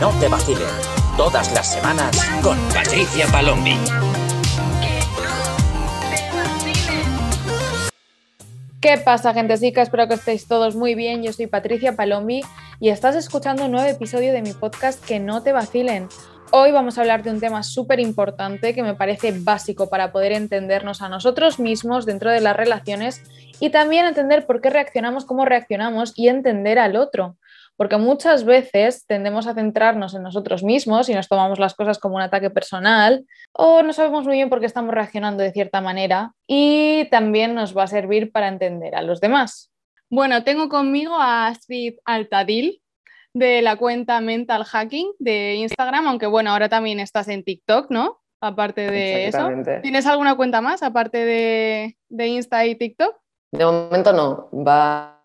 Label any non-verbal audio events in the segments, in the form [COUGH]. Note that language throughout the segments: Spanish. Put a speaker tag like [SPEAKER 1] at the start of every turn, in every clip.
[SPEAKER 1] no te vacilen. Todas las semanas con Patricia Palombi.
[SPEAKER 2] ¿Qué pasa, gentecica? Espero que estéis todos muy bien. Yo soy Patricia Palombi y estás escuchando un nuevo episodio de mi podcast Que no te vacilen. Hoy vamos a hablar de un tema súper importante que me parece básico para poder entendernos a nosotros mismos dentro de las relaciones y también entender por qué reaccionamos como reaccionamos y entender al otro. Porque muchas veces tendemos a centrarnos en nosotros mismos y nos tomamos las cosas como un ataque personal o no sabemos muy bien por qué estamos reaccionando de cierta manera y también nos va a servir para entender a los demás. Bueno, tengo conmigo a Astrid Altadil, de la cuenta Mental Hacking de Instagram, aunque bueno, ahora también estás en TikTok, ¿no? Aparte de eso. ¿Tienes alguna cuenta más aparte de, de Insta y TikTok?
[SPEAKER 3] De momento no. Va,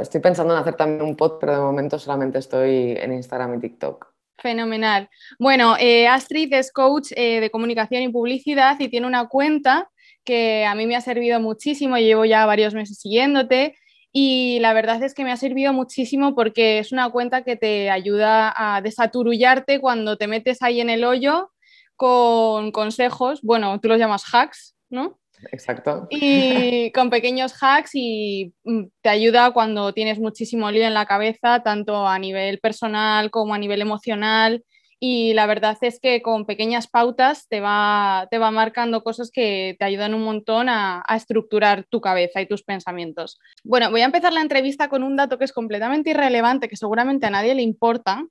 [SPEAKER 3] estoy pensando en hacer también un pod, pero de momento solamente estoy en Instagram y TikTok.
[SPEAKER 2] Fenomenal. Bueno, eh, Astrid es coach eh, de comunicación y publicidad y tiene una cuenta que a mí me ha servido muchísimo. Llevo ya varios meses siguiéndote y la verdad es que me ha servido muchísimo porque es una cuenta que te ayuda a desaturullarte cuando te metes ahí en el hoyo con consejos, bueno, tú los llamas hacks, ¿no?
[SPEAKER 3] Exacto.
[SPEAKER 2] Y con pequeños hacks y mm, te ayuda cuando tienes muchísimo lío en la cabeza, tanto a nivel personal como a nivel emocional y la verdad es que con pequeñas pautas te va, te va marcando cosas que te ayudan un montón a, estructurar tu cabeza y tus pensamientos. Bueno, voy a empezar la entrevista con un dato que es completamente irrelevante, que seguramente a nadie le importa,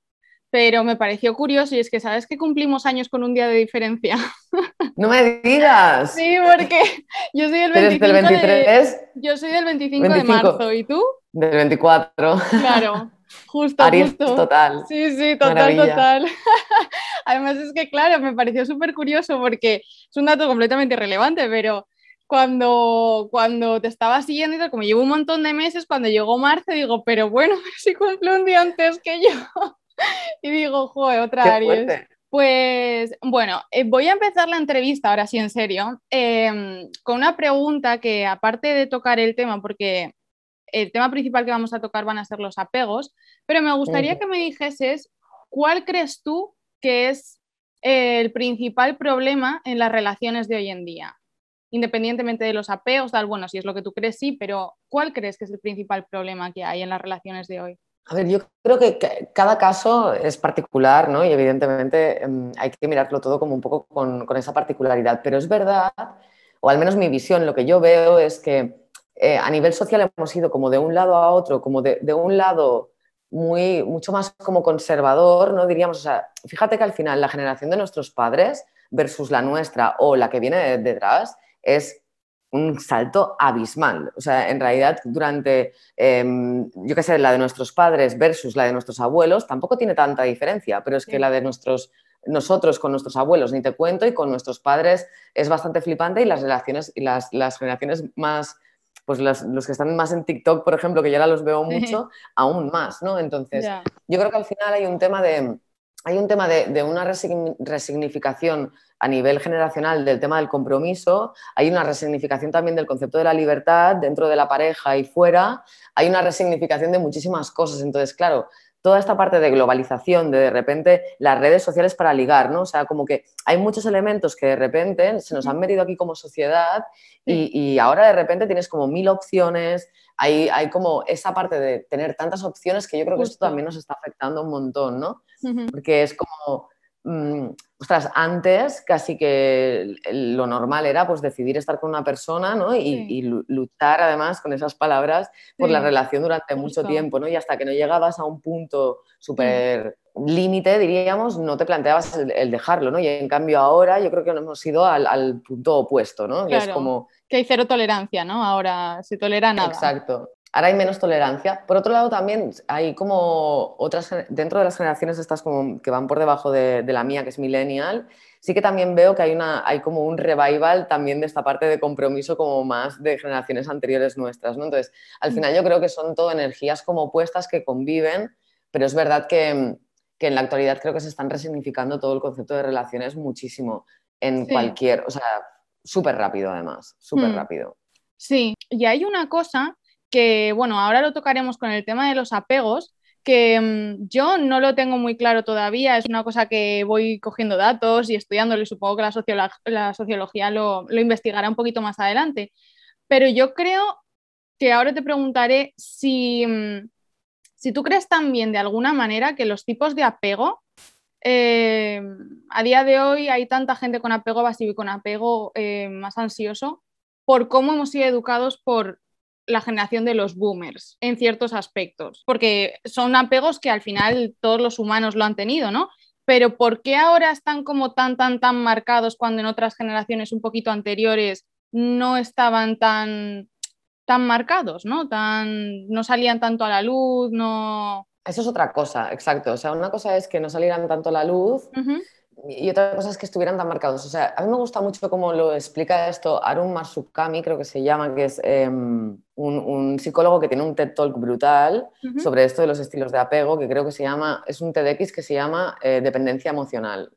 [SPEAKER 2] pero me pareció curioso y es que sabes que cumplimos años con un día de diferencia. [LAUGHS]
[SPEAKER 3] No me digas.
[SPEAKER 2] Sí, porque yo soy del 25
[SPEAKER 3] del 23?
[SPEAKER 2] yo soy del 25, de marzo, ¿y tú?
[SPEAKER 3] Del 24.
[SPEAKER 2] Claro. Justo, justo.
[SPEAKER 3] total.
[SPEAKER 2] Sí, sí, total, total. [LAUGHS] Además es que, claro, me pareció súper curioso porque es un dato completamente irrelevante, pero cuando, cuando te estaba siguiendo y tal, como llevo un montón de meses, cuando llegó marzo, digo, pero bueno, [LAUGHS] si cumple un día antes que yo. [LAUGHS] y digo, joder, otra Aries. Pues bueno, eh, voy a empezar la entrevista ahora sí en serio, em, con una pregunta que aparte de tocar el tema, porque el tema principal que vamos a tocar van a ser los apegos, pero me gustaría que me dijeses cuál crees tú que es el principal problema en las relaciones de hoy en día, independientemente de los apegos, tal, bueno, si es lo que tú crees, sí, pero ¿cuál crees que es el principal problema que hay en las relaciones de hoy?
[SPEAKER 3] A ver, yo creo que cada caso es particular, ¿no? Y evidentemente em, hay que mirarlo todo como un poco con, esa particularidad. Pero es verdad, o al menos mi visión, lo que yo veo es que eh, a nivel social hemos ido como de un lado a otro, como de, un lado muy, mucho más como conservador, ¿no? Diríamos, o sea, fíjate que al final la generación de nuestros padres versus la nuestra o la que viene detrás es un salto abismal. O sea, en realidad, durante, em, yo qué sé, la de nuestros padres versus la de nuestros abuelos, tampoco tiene tanta diferencia, pero es que la de nuestros, nosotros con nuestros abuelos, ni te cuento, y con nuestros padres es bastante flipante y las relaciones y las, las generaciones más pues los, que están más en TikTok, por ejemplo, que ya ahora los veo mucho, aún más, ¿no? Entonces, yo creo que al final hay un tema de, hay un tema de, una resignificación a nivel generacional del tema del compromiso, hay una resignificación también del concepto de la libertad dentro de la pareja y fuera, hay una resignificación de muchísimas cosas. Entonces, claro, toda esta parte de globalización, de de repente las redes sociales para ligar, ¿no? O sea, como que hay muchos elementos que de repente se nos han metido aquí como sociedad y, ahora de repente tienes como mil opciones, hay, hay, como esa parte de tener tantas opciones que yo creo que esto también nos está afectando un montón, ¿no? Porque es como Mm, ostras, antes casi que lo normal era pues decidir estar con una persona ¿no? y, luchar además con esas palabras por la relación durante mucho tiempo ¿no? y hasta que no llegabas a un punto súper límite, diríamos, no te planteabas el, dejarlo ¿no? y en cambio ahora yo creo que hemos ido al, punto opuesto, ¿no?
[SPEAKER 2] Que es como... Que hay cero tolerancia, ¿no? Ahora se tolera nada.
[SPEAKER 3] Exacto. Ahora hay menos tolerancia. Por otro lado, también hay como otras, dentro de las generaciones estas como que van por debajo de, la mía, que es millennial, sí que también veo que hay, una, hay como un revival también de esta parte de compromiso como más de generaciones anteriores nuestras, ¿no? Entonces, al mm. final yo creo que son todo energías como opuestas que conviven, pero es verdad que, que en la actualidad creo que se están resignificando todo el concepto de relaciones muchísimo en cualquier, o sea, súper rápido además, súper mm. rápido.
[SPEAKER 2] Sí, y hay una cosa que, bueno, ahora lo tocaremos con el tema de los apegos, que mm, yo no lo tengo muy claro todavía, es una cosa que voy cogiendo datos y estudiándolo y supongo que la, la sociología lo, lo, investigará un poquito más adelante. Pero yo creo que ahora te preguntaré si, mm, si tú crees también de alguna manera que los tipos de apego, eh, a día de hoy hay tanta gente con apego evasivo y con apego eh, más ansioso por cómo hemos sido educados por la generación de los boomers en ciertos aspectos, porque son apegos que al final todos los humanos lo han tenido, ¿no? Pero ¿por qué ahora están como tan, tan, tan marcados cuando en otras generaciones un poquito anteriores no estaban tan, tan marcados, ¿no? Tan, no salían tanto a la luz, no...
[SPEAKER 3] Eso es otra cosa, exacto. O sea, una cosa es que no salieran tanto a la luz y otra cosa es que estuvieran tan marcados. O sea, a mí me gusta mucho cómo lo explica esto Arun Marsukami, creo que se llama, que es em, un, psicólogo que tiene un TED Talk brutal sobre esto de los estilos de apego, que creo que se llama, es un TEDx que se llama eh, dependencia emocional,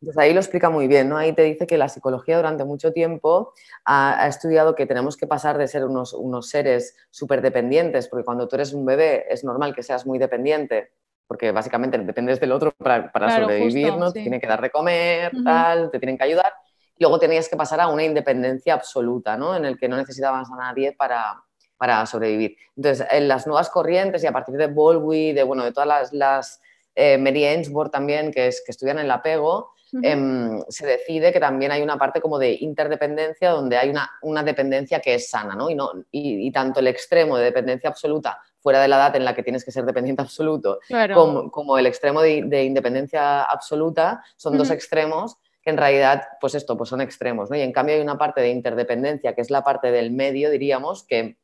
[SPEAKER 3] Entonces ahí lo explica muy bien, ¿no? Ahí te dice que la psicología durante mucho tiempo ha, estudiado que tenemos que pasar de ser unos, unos seres súper dependientes, porque cuando tú eres un bebé es normal que seas muy dependiente porque básicamente dependes del otro para, sobrevivir, ¿no? Te tienen que dar de comer, tal, te tienen que ayudar. Y luego tenías que pasar a una independencia absoluta, ¿no? En el que no necesitabas a nadie para, para sobrevivir. Entonces, en las nuevas corrientes y a partir de Bowlby, de, bueno, de todas las, las eh, Mary Ainsworth también, que, es, que estudian el apego, em, se decide que también hay una parte como de interdependencia donde hay una, una dependencia que es sana, ¿no? Y, no y, y, tanto el extremo de dependencia absoluta fuera de la edad en la que tienes que ser dependiente [LAUGHS] absoluto, como, el extremo de, independencia absoluta, son dos extremos que en realidad, pues esto, pues son extremos, ¿no? Y en cambio hay una parte de interdependencia, que es la parte del medio, diríamos, que,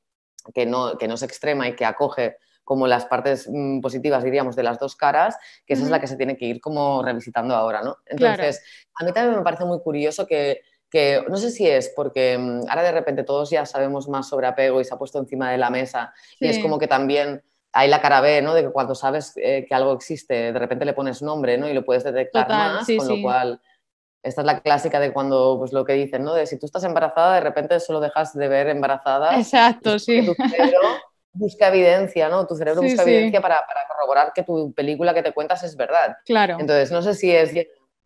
[SPEAKER 3] que, no, que no es extrema y que acoge como las partes mm, positivas, diríamos, de las dos caras, que esa es la que se tiene que ir como revisitando ahora, ¿no? Entonces, a mí también me parece muy curioso que que no sé si es porque mm, ahora de repente todos ya sabemos más sobre apego y se ha puesto encima de la mesa y es como que también hay la cara B, ¿no? De que cuando sabes eh, que algo existe, de repente le pones nombre, ¿no? Y lo puedes detectar más, con lo cual esta es la clásica de cuando, pues lo que dicen, ¿no? De si tú estás embarazada, de repente solo dejas de ver embarazada.
[SPEAKER 2] Exacto, sí.
[SPEAKER 3] Tu cerebro busca evidencia, ¿no? Tu cerebro busca evidencia para, para, corroborar que tu película que te cuentas es verdad.
[SPEAKER 2] Claro.
[SPEAKER 3] Entonces, no sé si es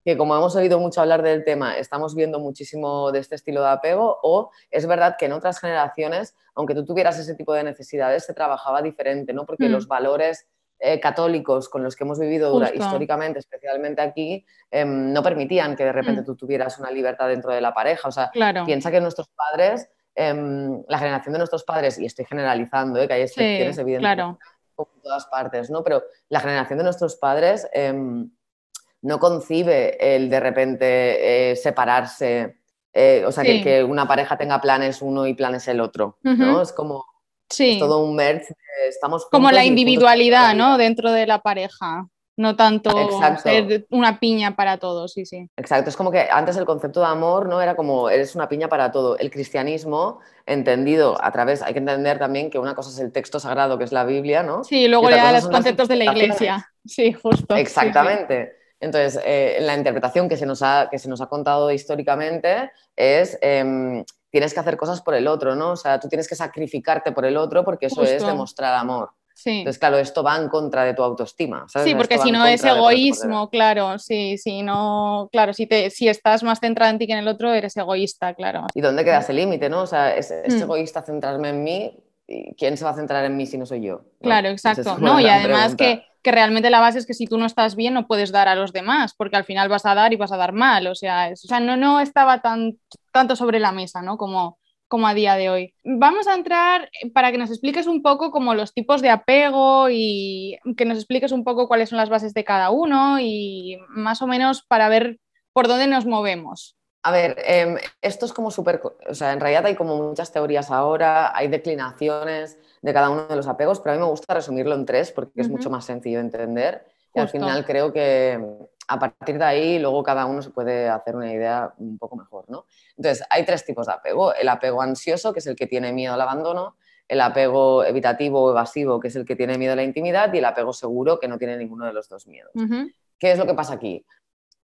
[SPEAKER 3] que como hemos oído mucho hablar del tema, estamos viendo muchísimo de este estilo de apego o es verdad que en otras generaciones, aunque tú tuvieras ese tipo de necesidades, se trabajaba diferente, ¿no? Porque mm. los valores eh, católicos con los que hemos vivido históricamente, especialmente aquí, em, no permitían que de repente mm. tú tuvieras una libertad dentro de la pareja. O sea, piensa que nuestros padres, em, la generación de nuestros padres, y estoy generalizando, ¿eh? que hay excepciones evidentemente en todas partes, ¿no? Pero la generación de nuestros padres em, no concibe el de repente eh, separarse, eh, o sea, que, una pareja tenga planes uno y planes el otro, ¿no? Es como
[SPEAKER 2] sí.
[SPEAKER 3] todo un merge, estamos...
[SPEAKER 2] Como la individualidad, ¿no? Dentro de la pareja. No tanto ser una piña para todos, sí, sí.
[SPEAKER 3] Exacto, es como que antes el concepto de amor no era como eres una piña para todo. El cristianismo, entendido a través, hay que entender también que una cosa es el texto sagrado, que es la Biblia, ¿no?
[SPEAKER 2] Sí, luego ya los conceptos de la iglesia. Sí, justo.
[SPEAKER 3] Exactamente. Entonces, eh, la interpretación que se, nos ha, que se nos ha contado históricamente es em, tienes que hacer cosas por el otro, ¿no? O sea, tú tienes que sacrificarte por el otro porque eso es demostrar amor.
[SPEAKER 2] Sí.
[SPEAKER 3] Entonces, claro, esto va en contra de tu autoestima.
[SPEAKER 2] Sí, porque si no es egoísmo, claro, sí, sí, no, claro, si, te, si estás más centrada en ti que en el otro, eres egoísta, claro.
[SPEAKER 3] ¿Y dónde queda ese límite, no? O sea, es, es mm. egoísta centrarme en mí, ¿quién se va a centrar en mí si no soy yo?
[SPEAKER 2] Claro, exacto. No, y además que, que, realmente la base es que si tú no estás bien no puedes dar a los demás, porque al final vas a dar y vas a dar mal. O sea, o sea no, no estaba tan, tanto sobre la mesa, ¿no? Como, como a día de hoy. Vamos a entrar para que nos expliques un poco como los tipos de apego y que nos expliques un poco cuáles son las bases de cada uno y más o menos para ver por dónde nos movemos.
[SPEAKER 3] A ver, em, esto es como súper, o sea, en realidad hay como muchas teorías ahora, hay declinaciones de cada uno de los apegos, pero a mí me gusta resumirlo en tres porque es mucho más sencillo de entender y al final creo que a partir de ahí luego cada uno se puede hacer una idea un poco mejor, ¿no? Entonces, hay tres tipos de apego. El apego ansioso, que es el que tiene miedo al abandono, el apego evitativo o evasivo, que es el que tiene miedo a la intimidad, y el apego seguro, que no tiene ninguno de los dos miedos. ¿Qué es lo que pasa aquí?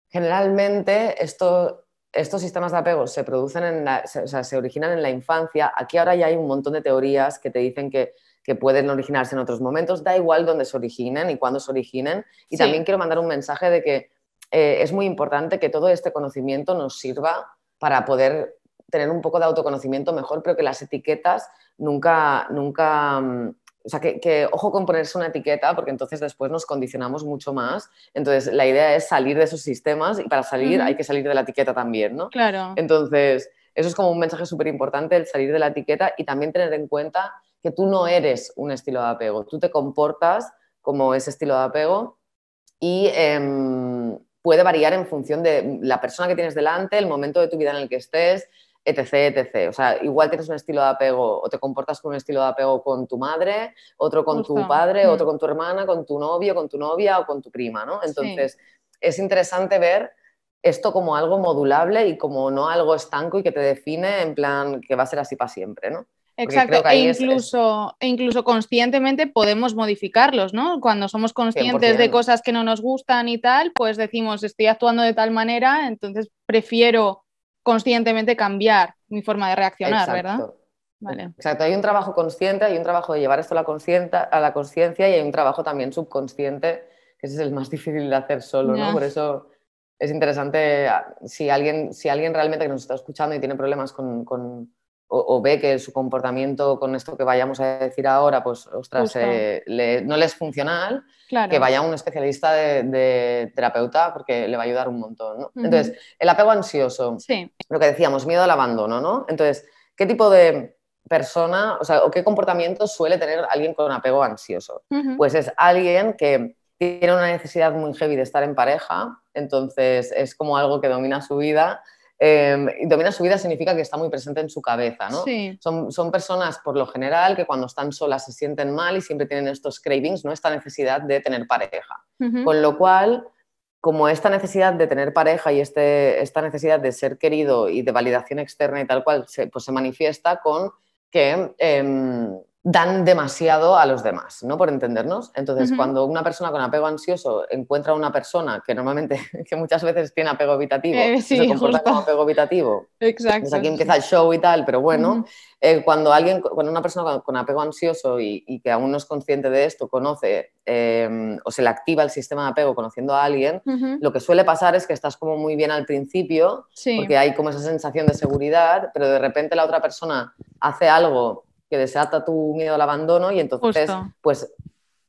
[SPEAKER 3] Generalmente esto estos sistemas de apego se producen en se originan en la infancia. Aquí ahora ya hay un montón de teorías que te dicen que que pueden originarse en otros momentos, da igual dónde se originen y cuándo se originen. Y también quiero mandar un mensaje de que eh, es muy importante que todo este conocimiento nos sirva para poder tener un poco de autoconocimiento mejor, pero que las etiquetas nunca, nunca, mm, o sea, que, ojo con ponerse una etiqueta, porque entonces después nos condicionamos mucho más. Entonces, la idea es salir de esos sistemas y para salir hay que salir de la etiqueta también, ¿no?
[SPEAKER 2] Claro.
[SPEAKER 3] Entonces, eso es como un mensaje súper importante, el salir de la etiqueta y también tener en cuenta que tú no eres un estilo de apego, tú te comportas como ese estilo de apego y em, puede variar en función de la persona que tienes delante, el momento de tu vida en el que estés, etc, etc. O sea, igual tienes un estilo de apego o te comportas con un estilo de apego con tu madre, otro con tu padre, otro mm. con tu hermana, con tu novio, con tu novia o con tu prima, ¿no? Entonces, es interesante ver esto como algo modulable y como no algo estanco y que te define en plan que va a ser así para siempre, ¿no?
[SPEAKER 2] Exacto, e incluso, e incluso conscientemente podemos modificarlos, ¿no? Cuando somos conscientes de cosas que no nos gustan y tal, pues decimos, estoy actuando de tal manera, entonces prefiero conscientemente cambiar mi forma de reaccionar, ¿verdad?
[SPEAKER 3] Vale. Exacto, hay un trabajo consciente, hay un trabajo de llevar esto a la conciencia y hay un trabajo también subconsciente, que ese es el más [LAUGHS] difícil de hacer solo, ¿no? Por eso es interesante, si alguien, si alguien realmente que nos está escuchando y tiene problemas con o, ve que su comportamiento con esto que vayamos a decir ahora, pues, ostras, eh, no le es funcional, que vaya a un especialista de, terapeuta porque le va a ayudar un montón. Entonces, el apego ansioso, lo que decíamos, miedo al abandono, ¿no? Entonces, ¿qué tipo de persona, o sea, o qué comportamiento suele tener alguien con apego ansioso? Pues es alguien que tiene una necesidad muy heavy de estar en pareja, entonces es como algo que domina su vida eh, domina su vida significa que está muy presente en su cabeza, ¿no? Son, son, personas, por lo general, que cuando están solas se sienten mal y siempre tienen estos cravings, ¿no? Esta necesidad de tener pareja. Con lo cual, como esta necesidad de tener pareja y este, esta necesidad de ser querido y de validación externa y tal cual, se, pues se manifiesta con que... Em, dan demasiado a los demás, ¿no? Por entendernos. Entonces, cuando una persona con apego ansioso encuentra a una persona que normalmente, [LAUGHS] que muchas veces tiene apego evitativo, eh, se comporta como apego evitativo,
[SPEAKER 2] Exacto.
[SPEAKER 3] Pues aquí empieza el show y tal, pero bueno, eh, cuando alguien, cuando una persona con, apego ansioso y, que aún no es consciente de esto, conoce em, o se le activa el sistema de apego conociendo a alguien, lo que suele pasar es que estás como muy bien al principio, porque hay como esa sensación de seguridad, pero de repente la otra persona hace algo que desata tu miedo al abandono y entonces pues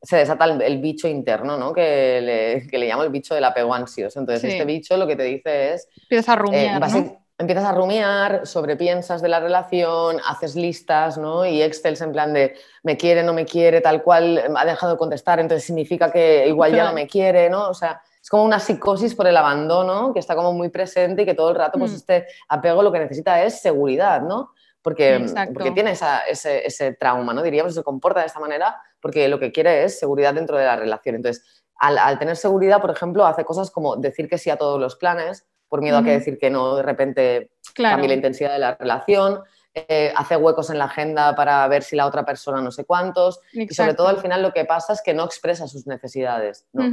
[SPEAKER 3] se desata el, bicho interno, ¿no? Que le, que le, llamo el bicho del apego ansioso. Entonces este bicho lo que te dice es...
[SPEAKER 2] Empiezas a rumiar, eh,
[SPEAKER 3] Empiezas a rumiar, sobrepiensas de la relación, haces listas, ¿no? Y Excel en plan de me quiere, no me quiere, tal cual, ha dejado de contestar, entonces significa que igual ya no me quiere, ¿no? O sea, es como una psicosis por el abandono que está como muy presente y que todo el rato, pues mm. este apego lo que necesita es seguridad, ¿no? Porque, porque tiene ese, ese, trauma, ¿no? Diríamos, se comporta de esta manera porque lo que quiere es seguridad dentro de la relación. Entonces, al, tener seguridad, por ejemplo, hace cosas como decir que sí a todos los planes, por miedo a que decir que no, de repente cambie la intensidad de la relación, eh, hace huecos en la agenda para ver si la otra persona no sé cuántos, y sobre todo al final lo que pasa es que no expresa sus necesidades, ¿no?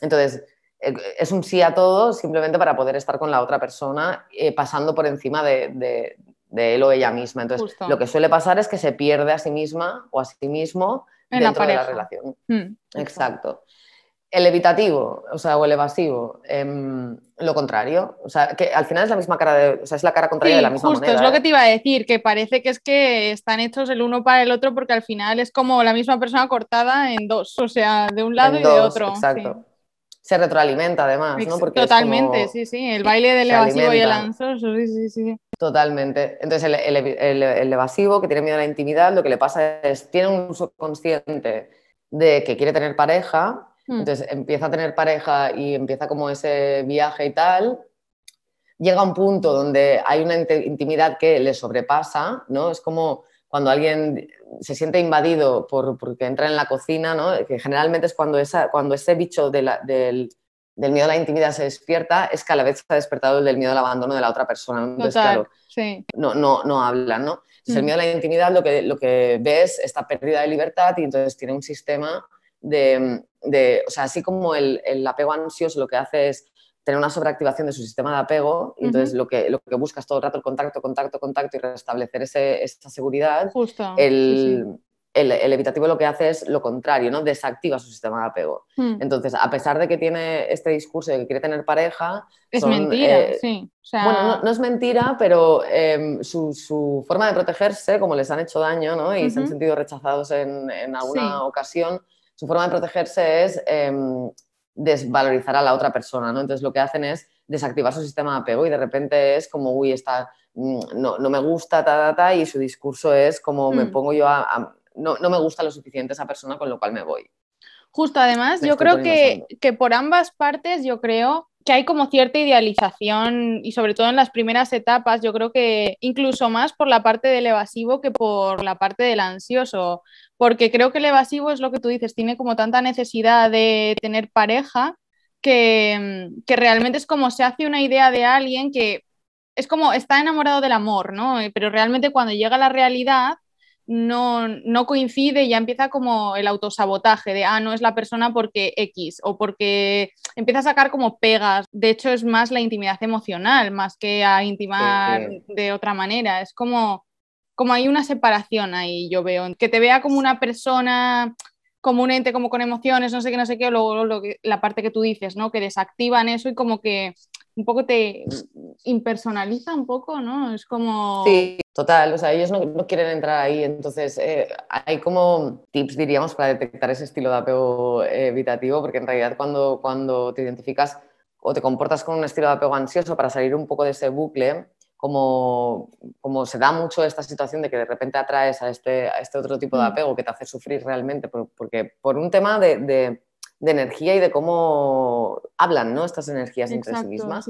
[SPEAKER 3] Entonces, eh, es un sí a todo simplemente para poder estar con la otra persona, eh, pasando por encima de, de él o ella misma. Entonces, lo que suele pasar es que se pierde a sí misma o a sí mismo dentro de la relación. Mm, exacto. El evitativo, o sea, o el evasivo, em, lo contrario. O sea, que al final es la misma cara de, o sea, es la cara contraria de la misma
[SPEAKER 2] justo,
[SPEAKER 3] moneda.
[SPEAKER 2] Es lo que ¿eh? te iba a decir, que parece que es que están hechos el uno para el otro porque al final es como la misma persona cortada en dos, o sea, de un lado y de otro.
[SPEAKER 3] Exacto se retroalimenta además, ¿no?
[SPEAKER 2] Porque Totalmente, sí, sí. El baile del evasivo y el ansioso, sí, sí, sí.
[SPEAKER 3] Totalmente. Entonces, el, evasivo que tiene miedo a la intimidad, lo que le pasa es, tiene un uso consciente de que quiere tener pareja, hmm. entonces empieza a tener pareja y empieza como ese viaje y tal, llega a un punto donde hay una intimidad que le sobrepasa, ¿no? Es como cuando alguien se siente invadido por, porque entra en la cocina, ¿no? que generalmente es cuando, esa, cuando ese bicho del, del, miedo a la intimidad se despierta, es que a la vez se ha despertado el del miedo al abandono de la otra persona. Entonces, claro, no, no, no hablan, ¿no? el mm. miedo a la intimidad lo que, lo que ves es esta pérdida de libertad y entonces tiene un sistema de, de o sea, así como el, el apego ansioso lo que hace es tener una sobreactivación de su sistema de apego, y entonces lo, que, lo que buscas todo el rato el contacto, contacto, contacto y restablecer ese, esa seguridad.
[SPEAKER 2] Justo.
[SPEAKER 3] El, el, evitativo lo que hace es lo contrario, ¿no? Desactiva su sistema de apego.
[SPEAKER 2] Hmm.
[SPEAKER 3] Entonces, a pesar de que tiene este discurso de que quiere tener pareja...
[SPEAKER 2] Es mentira, eh, sí.
[SPEAKER 3] Bueno, no, es mentira, pero em, su, forma de protegerse, como les han hecho daño, ¿no? Y se han sentido rechazados en, alguna ocasión, su forma de protegerse es em, desvalorizar a la otra persona, ¿no? Entonces, lo que hacen es desactivar su sistema de apego y de repente es como, uy, está, mm, no, me gusta, ta, ta, ta, y su discurso es como, me hmm. pongo yo a no, me gusta lo suficiente esa persona, con lo cual me voy.
[SPEAKER 2] Justo, además, yo creo que, que, por ambas partes, yo creo que hay como cierta idealización y sobre todo en las primeras etapas, yo creo que incluso más por la parte del evasivo que por la parte del ansioso, porque creo que el evasivo es lo que tú dices, tiene como tanta necesidad de tener pareja que, que realmente es como se hace una idea de alguien que es como está enamorado del amor, ¿no? Pero realmente cuando llega a la realidad no, no coincide y ya empieza como el autosabotaje de, ah, no es la persona porque X o porque empieza a sacar como pegas. De hecho, es más la intimidad emocional, más que a intimar de otra manera. Es como, como hay una separación ahí, yo veo. Que te vea como una persona como un ente como con emociones, no sé qué, no sé qué, luego lo la parte que tú dices, ¿no? Que desactivan eso y como que un poco te impersonaliza un poco, ¿no? Es como...
[SPEAKER 3] Sí, total, o sea, ellos no, quieren entrar ahí, entonces eh, hay como tips, diríamos, para detectar ese estilo de apego evitativo, porque en realidad cuando, cuando te identificas o te comportas con un estilo de apego ansioso para salir un poco de ese bucle, como, como se da mucho esta situación de que de repente atraes a este, a este otro tipo de mm. apego que te hace sufrir realmente, porque por un tema de de energía y de cómo hablan ¿no? estas energías entre sí mismas.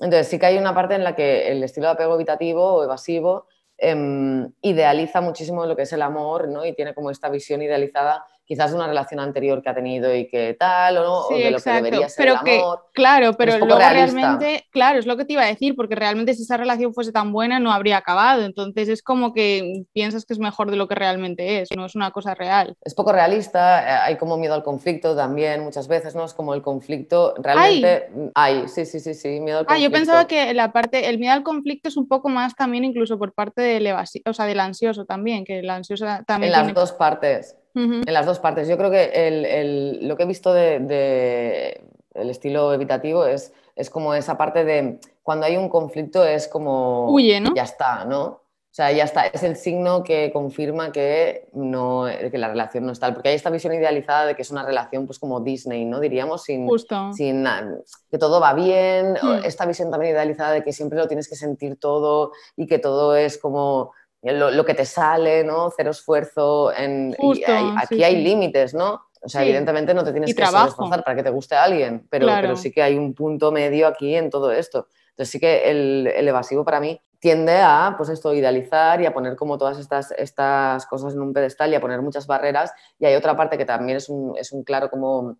[SPEAKER 3] Entonces sí que hay una parte en la que el estilo de apego evitativo o evasivo em, idealiza muchísimo lo que es el amor ¿no? y tiene como esta visión idealizada quizás una relación anterior que ha tenido y que tal, o, de lo que debería ser
[SPEAKER 2] pero
[SPEAKER 3] el amor.
[SPEAKER 2] claro, pero luego realmente, claro, es lo que te iba a decir, porque realmente si esa relación fuese tan buena no habría acabado, entonces es como que piensas que es mejor de lo que realmente es, no es una cosa real.
[SPEAKER 3] Es poco realista, eh, hay como miedo al conflicto también muchas veces, ¿no? Es como el conflicto, realmente hay, sí, sí, sí, sí, miedo al conflicto.
[SPEAKER 2] Ah, yo pensaba que la parte, el miedo al conflicto es un poco más también incluso por parte del, o sea, del ansioso también, que el ansioso también...
[SPEAKER 3] En las dos partes en las dos partes. Yo creo que lo que he visto del de, el estilo evitativo es, es como esa parte de cuando hay un conflicto es como...
[SPEAKER 2] Huye, ¿no?
[SPEAKER 3] Ya está, ¿no? O sea, ya está, es el signo que confirma que, no, que la relación no está. Porque hay esta visión idealizada de que es una relación pues como Disney, ¿no? Diríamos, sin, sin que todo va bien. Hmm. Esta visión también idealizada de que siempre lo tienes que sentir todo y que todo es como lo, que te sale, ¿no? Cero esfuerzo. En, aquí hay límites, ¿no? O sea, evidentemente no te tienes que esforzar para que te guste a alguien, pero, pero sí que hay un punto medio aquí en todo esto. Entonces sí que el, evasivo para mí tiende a, pues esto, idealizar y a poner como todas estas, estas cosas en un pedestal y a poner muchas barreras. Y hay otra parte que también es un, es un claro como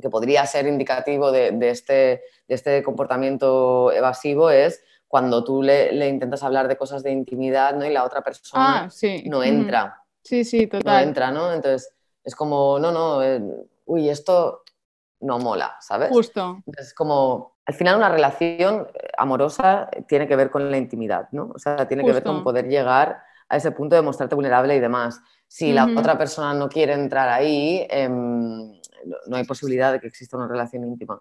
[SPEAKER 3] que podría ser indicativo de, de, este, de este comportamiento evasivo es cuando tú le, intentas hablar de cosas de intimidad, ¿no? Y la otra persona
[SPEAKER 2] ah, sí.
[SPEAKER 3] no entra.
[SPEAKER 2] Sí, sí, total.
[SPEAKER 3] No entra, ¿no? Entonces es como, no, no, eh, uy, esto no mola, ¿sabes?
[SPEAKER 2] Justo.
[SPEAKER 3] Es como, al final una relación eh, amorosa tiene que ver con la intimidad, ¿no? O sea, tiene que ver con poder llegar a ese punto de mostrarte vulnerable y demás. Si la otra persona no quiere entrar ahí, em, no hay posibilidad de que exista una relación íntima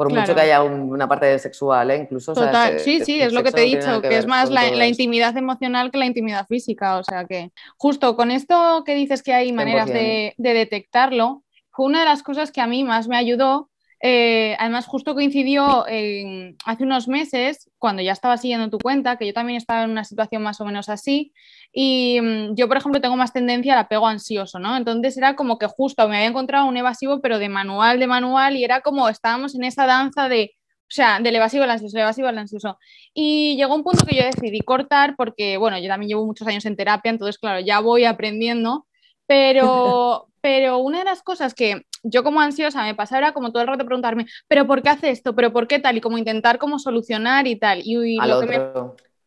[SPEAKER 3] por mucho que haya una parte sexual, ¿eh? incluso.
[SPEAKER 2] Total, sí, sí, es lo que te he dicho, que, es más la, intimidad emocional que la intimidad física, o sea que justo con esto que dices que hay maneras de, de, detectarlo, fue una de las cosas que a mí más me ayudó eh, además, justo coincidió hace unos meses, cuando ya estaba siguiendo tu cuenta, que yo también estaba en una situación más o menos así. Y mm, yo, por ejemplo, tengo más tendencia al apego ansioso, ¿no? Entonces era como que justo me había encontrado un evasivo, pero de manual, de manual, y era como estábamos en esa danza de, o sea, del evasivo al ansioso, del evasivo al ansioso. Y llegó un punto que yo decidí cortar porque, bueno, yo también llevo muchos años en terapia, entonces, claro, ya voy aprendiendo, pero, [LAUGHS] pero una de las cosas que yo como ansiosa me pasaba era como todo el rato preguntarme, pero ¿por qué hace esto? ¿Pero por qué tal? Y como intentar como solucionar y tal. Y, lo que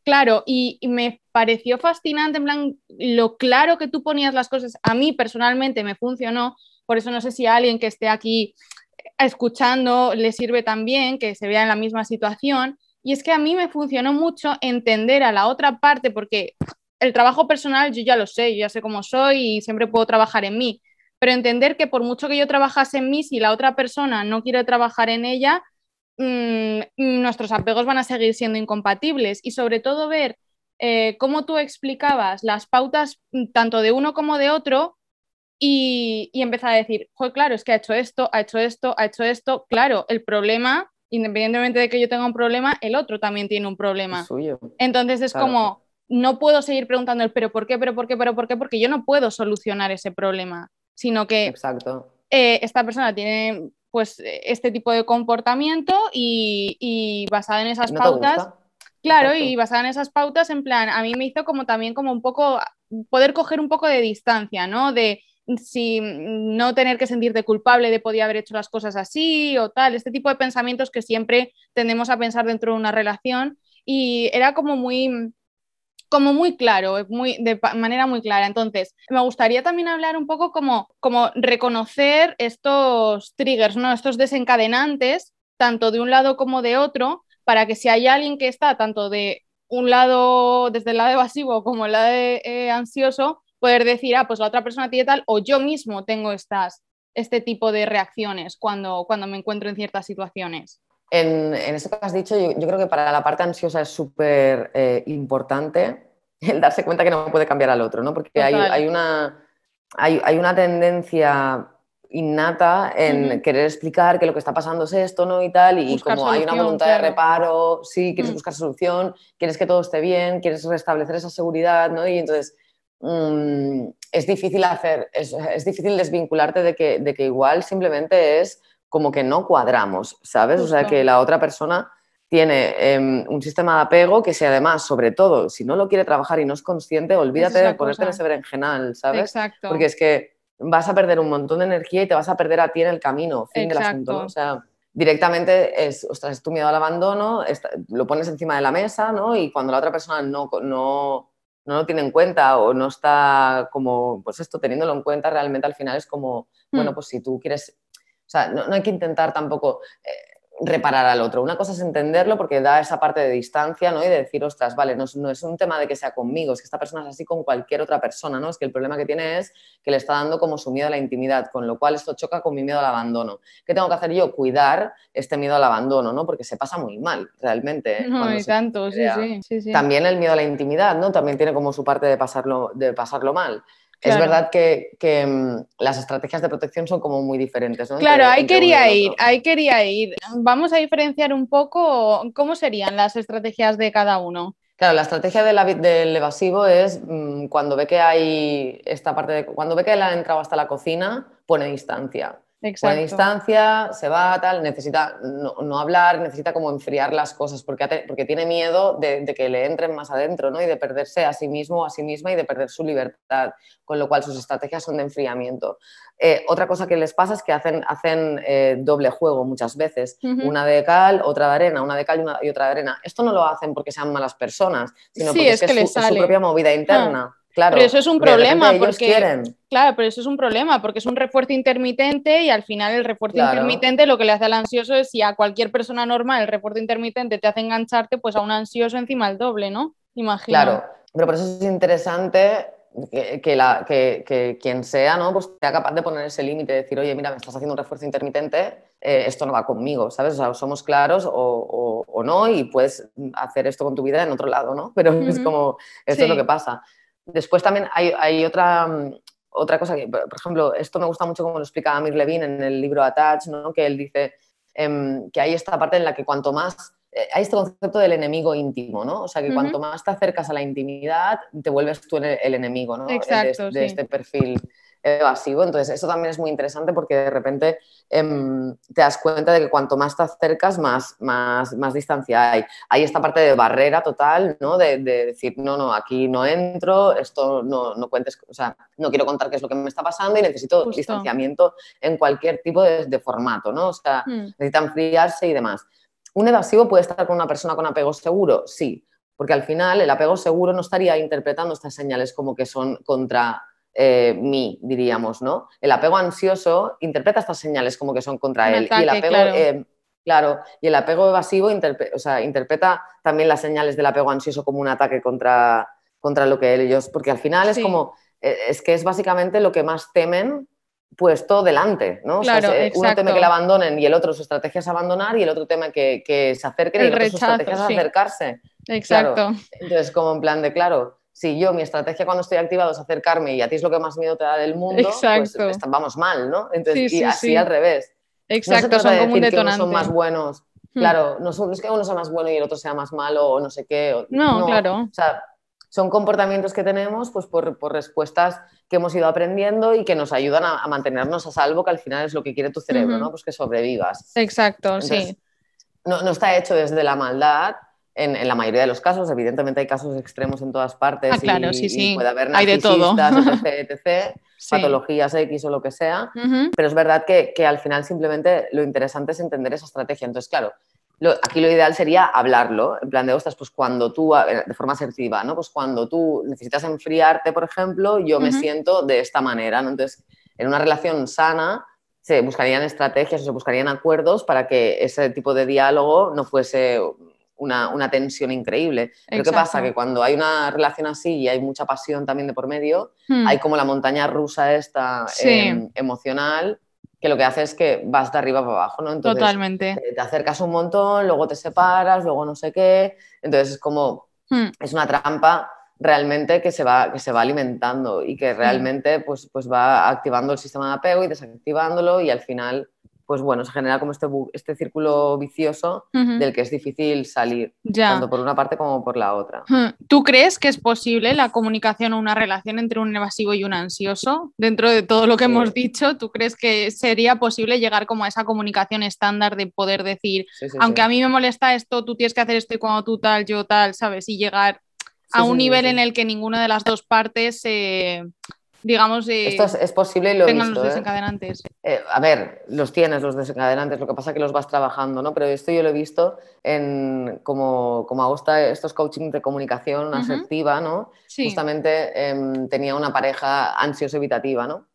[SPEAKER 2] Claro, y, me pareció fascinante, en lo claro que tú ponías las cosas, a mí personalmente me funcionó, por eso no sé si a alguien que esté aquí escuchando le sirve también, que se vea en la misma situación, y es que a mí me funcionó mucho entender a la otra parte, porque el trabajo personal yo ya lo sé, yo ya sé cómo soy y siempre puedo trabajar en mí, pero entender que por mucho que yo trabajase en mí, si la otra persona no quiere trabajar en ella, mm, nuestros apegos van a seguir siendo incompatibles y sobre todo ver eh, cómo tú explicabas las pautas mm, tanto de uno como de otro y, empezar a decir, claro, es que ha hecho esto, ha hecho esto, ha hecho esto. Claro, el problema, independientemente de que yo tenga un problema, el otro también tiene un problema. Entonces es como, no puedo seguir preguntando el pero por qué, pero por qué, pero por qué, porque yo no puedo solucionar ese problema, sino que
[SPEAKER 3] Exacto.
[SPEAKER 2] Eh, esta persona tiene pues este tipo de comportamiento y, basada en esas pautas Claro, y basada en esas pautas, en plan, a mí me hizo como también como un poco, poder coger un poco de distancia, ¿no? De si no tener que sentirte culpable de podía haber hecho las cosas así o tal, este tipo de pensamientos que siempre tendemos a pensar dentro de una relación. Y era como muy como muy claro, muy, de manera muy clara. Entonces, me gustaría también hablar un poco como, como reconocer estos triggers, ¿no? estos desencadenantes, tanto de un lado como de otro, para que si hay alguien que está tanto de un lado, desde el lado evasivo como el lado eh, ansioso, poder decir, ah, pues la otra persona tiene tal, o yo mismo tengo estas, este tipo de reacciones cuando, cuando me encuentro en ciertas situaciones.
[SPEAKER 3] En, en esto que has dicho, yo, creo que para la parte ansiosa es súper eh, importante el darse cuenta que no puede cambiar al otro, ¿no? Porque hay, hay, una, hay, hay, una tendencia innata en querer explicar que lo que está pasando es esto, ¿no? Y tal, y como hay una voluntad de reparo, sí, quieres mm. buscar solución, quieres que todo esté bien, quieres restablecer esa seguridad, ¿no? Y entonces mm, es difícil hacer, es, es, difícil desvincularte de que, de que igual simplemente es como que no cuadramos, ¿sabes? O sea, que la otra persona tiene em, un sistema de apego que si además, sobre todo, si no lo quiere trabajar y no es consciente, olvídate de ponerte en ese berenjenal, ¿sabes?
[SPEAKER 2] Exacto.
[SPEAKER 3] Porque es que vas a perder un montón de energía y te vas a perder a ti en el camino, fin del asunto. O sea, directamente es, ostras, es tu miedo al abandono, lo pones encima de la mesa, ¿no? Y cuando la otra persona no, no, no lo tiene en cuenta o no está como, pues esto, teniéndolo en cuenta, realmente al final es como, bueno, hmm. pues si tú quieres, o sea, no, hay que intentar tampoco... Eh, reparar al otro. Una cosa es entenderlo porque da esa parte de distancia, ¿no? Y de decir, ostras, vale, no es, un tema de que sea conmigo, es que esta persona es así con cualquier otra persona, ¿no? Es que el problema que tiene es que le está dando como su miedo a la intimidad, con lo cual esto choca con mi miedo al abandono. ¿Qué tengo que hacer yo? Cuidar este miedo al abandono, ¿no? Porque se pasa muy mal, realmente.
[SPEAKER 2] ¿eh? No, tanto, sí, sí,
[SPEAKER 3] También el miedo a la intimidad, ¿no? También tiene como su parte de pasarlo, de pasarlo mal. Es verdad que, mm, las estrategias de protección son como muy diferentes. ¿no?
[SPEAKER 2] Claro, ahí quería ir, ahí quería ir. Vamos a diferenciar un poco cómo serían las estrategias de cada uno.
[SPEAKER 3] Claro, la estrategia del evasivo es mm, cuando ve que hay esta parte de, cuando ve que él ha entrado hasta la cocina, pone distancia. Exacto. distancia, se va, tal, necesita no, hablar, necesita como enfriar las cosas porque, porque tiene miedo de, que le entren más adentro ¿no? y de perderse a sí mismo o a sí misma y de perder su libertad, con lo cual sus estrategias son de enfriamiento. Eh, otra cosa que les pasa es que hacen, hacen eh, doble juego muchas veces, una de cal, otra de arena, una de cal y, otra de arena. Esto no lo hacen porque sean malas personas, sino porque es, que es, su, propia movida interna. Claro,
[SPEAKER 2] pero eso es un problema porque claro, pero eso es un problema porque es un refuerzo intermitente y al final el refuerzo intermitente lo que le hace al ansioso es si a cualquier persona normal el refuerzo intermitente te hace engancharte, pues a un ansioso encima el doble, ¿no? Imagino.
[SPEAKER 3] Claro, pero por eso es interesante que, la, que, quien sea, ¿no? Pues sea capaz de poner ese límite, de decir, oye, mira, me estás haciendo un refuerzo intermitente, eh, esto no va conmigo, ¿sabes? O sea, somos claros o, no y puedes hacer esto con tu vida en otro lado, ¿no? Pero es como, esto es lo que pasa. Después también hay, otra, mm, otra cosa que, por ejemplo, esto me gusta mucho como lo explica Amir Levin en el libro Attach, ¿no? que él dice em, que hay esta parte en la que cuanto más, eh, hay este concepto del enemigo íntimo, ¿no? O sea, que cuanto más te acercas a la intimidad, te vuelves tú el, enemigo, ¿no?
[SPEAKER 2] Exacto,
[SPEAKER 3] de, este perfil evasivo. Entonces, eso también es muy interesante porque de repente em, te das cuenta de que cuanto más te acercas, más, más, más distancia hay. Hay esta parte de barrera total, ¿no? De, decir, no, no, aquí no entro, esto no, no, cuentes, o sea, no quiero contar qué es lo que me está pasando y necesito distanciamiento en cualquier tipo de, formato, ¿no? O sea, hmm. necesita enfriarse y demás. ¿Un evasivo puede estar con una persona con apego seguro? Sí, porque al final el apego seguro no estaría interpretando estas señales como que son contra eh, mí, diríamos, ¿no? El apego ansioso interpreta estas señales como que son contra él. y el apego, eh, claro. y el apego evasivo interpreta también las señales del apego ansioso como un ataque contra, contra lo que ellos, porque al final es como, eh, es que es básicamente lo que más temen puesto delante, ¿no?
[SPEAKER 2] Claro,
[SPEAKER 3] uno teme que la abandonen y el otro su estrategia es abandonar y el otro teme que, que se acerquen y el otro su estrategia es acercarse.
[SPEAKER 2] Exacto.
[SPEAKER 3] Entonces, como en plan de, claro, si yo, mi estrategia cuando estoy activado es acercarme y a ti es lo que más miedo te da del mundo, pues vamos mal, ¿no? Entonces, y así al revés.
[SPEAKER 2] Exacto, son como un detonante.
[SPEAKER 3] son más buenos. Hmm. Claro, no, es que uno sea más bueno y el otro sea más malo o no sé qué.
[SPEAKER 2] no, claro.
[SPEAKER 3] O sea, son comportamientos que tenemos pues, por, respuestas que hemos ido aprendiendo y que nos ayudan a, mantenernos a salvo, que al final es lo que quiere tu cerebro, ¿no? Pues que sobrevivas.
[SPEAKER 2] Exacto, sí.
[SPEAKER 3] No, no, está hecho desde la maldad, en, la mayoría de los casos. Evidentemente hay casos extremos en todas partes
[SPEAKER 2] ah, claro, y, sí, sí.
[SPEAKER 3] puede haber
[SPEAKER 2] hay de todo. [LAUGHS]
[SPEAKER 3] etc, patologías X o lo que sea, pero es verdad que, que, al final simplemente lo interesante es entender esa estrategia. Entonces, claro, aquí lo ideal sería hablarlo, en plan de, ostras, pues cuando tú, de forma asertiva, ¿no? Pues cuando tú necesitas enfriarte, por ejemplo, yo me siento de esta manera, ¿no? Entonces, en una relación sana se buscarían estrategias o se buscarían acuerdos para que ese tipo de diálogo no fuese una, tensión increíble. Pero ¿qué pasa? Que cuando hay una relación así y hay mucha pasión también de por medio, hmm. hay como la montaña rusa esta em, emocional que lo que hace es que vas de arriba para abajo, ¿no?
[SPEAKER 2] Entonces, Totalmente.
[SPEAKER 3] Te, acercas un montón, luego te separas, luego no sé qué. Entonces es como, hmm. es una trampa realmente que se va, que se va alimentando y que hmm. realmente pues, pues va activando el sistema de apego y desactivándolo y al final pues bueno, se genera como este, este círculo vicioso del que es difícil salir, tanto por una parte como por la otra.
[SPEAKER 2] ¿Tú crees que es posible la comunicación o una relación entre un evasivo y un ansioso? Dentro de todo lo que hemos dicho, ¿tú crees que sería posible llegar como a esa comunicación estándar de poder decir, aunque a mí me molesta esto, tú tienes que hacer esto y cuando tú tal, yo tal, ¿sabes? Y llegar a un nivel en el que ninguna de las dos partes... se digamos,
[SPEAKER 3] eh, Esto es, posible y lo
[SPEAKER 2] tengan
[SPEAKER 3] los
[SPEAKER 2] ¿eh? desencadenantes.
[SPEAKER 3] Eh, a ver, los tienes los desencadenantes, lo que pasa es que los vas trabajando, ¿no? Pero esto yo lo he visto en, como, como hago estos coaching de comunicación asertiva, ¿no? Justamente em, tenía una pareja ansioso-evitativa, ¿no?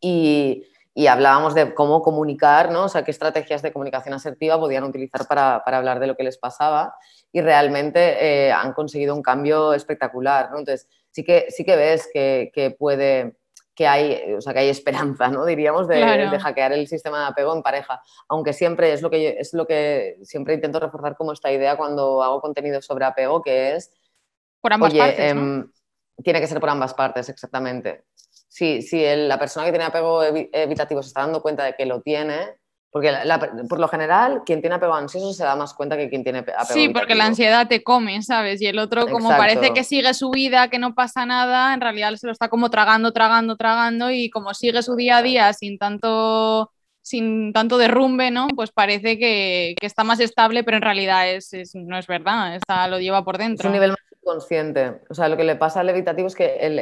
[SPEAKER 3] Y, y, hablábamos de cómo comunicar, ¿no? O sea, qué estrategias de comunicación asertiva podían utilizar para, para hablar de lo que les pasaba y realmente han conseguido un cambio espectacular, ¿no? Entonces, sí que, sí que ves que, puede, que hay, o sea, que hay esperanza, ¿no? Diríamos, de, hackear el sistema de apego en pareja. Aunque siempre es lo, que es lo que siempre intento reforzar como esta idea cuando hago contenido sobre apego, que es...
[SPEAKER 2] Por ambas partes,
[SPEAKER 3] em, Tiene que ser por ambas partes, exactamente. Si, si la persona que tiene apego evitativo se está dando cuenta de que lo tiene, porque por lo general, quien tiene apego ansioso se da más cuenta que quien tiene apego
[SPEAKER 2] Sí, porque la ansiedad te come, ¿sabes? Y el otro, como parece que sigue su vida, que no pasa nada, en realidad se lo está como tragando, tragando, tragando, y como sigue su día a día sin tanto, sin tanto derrumbe, ¿no? Pues parece que, está más estable, pero en realidad es, no es verdad, está, lo lleva por dentro.
[SPEAKER 3] Es un nivel más consciente. O sea, lo que le pasa al evitativo es que el,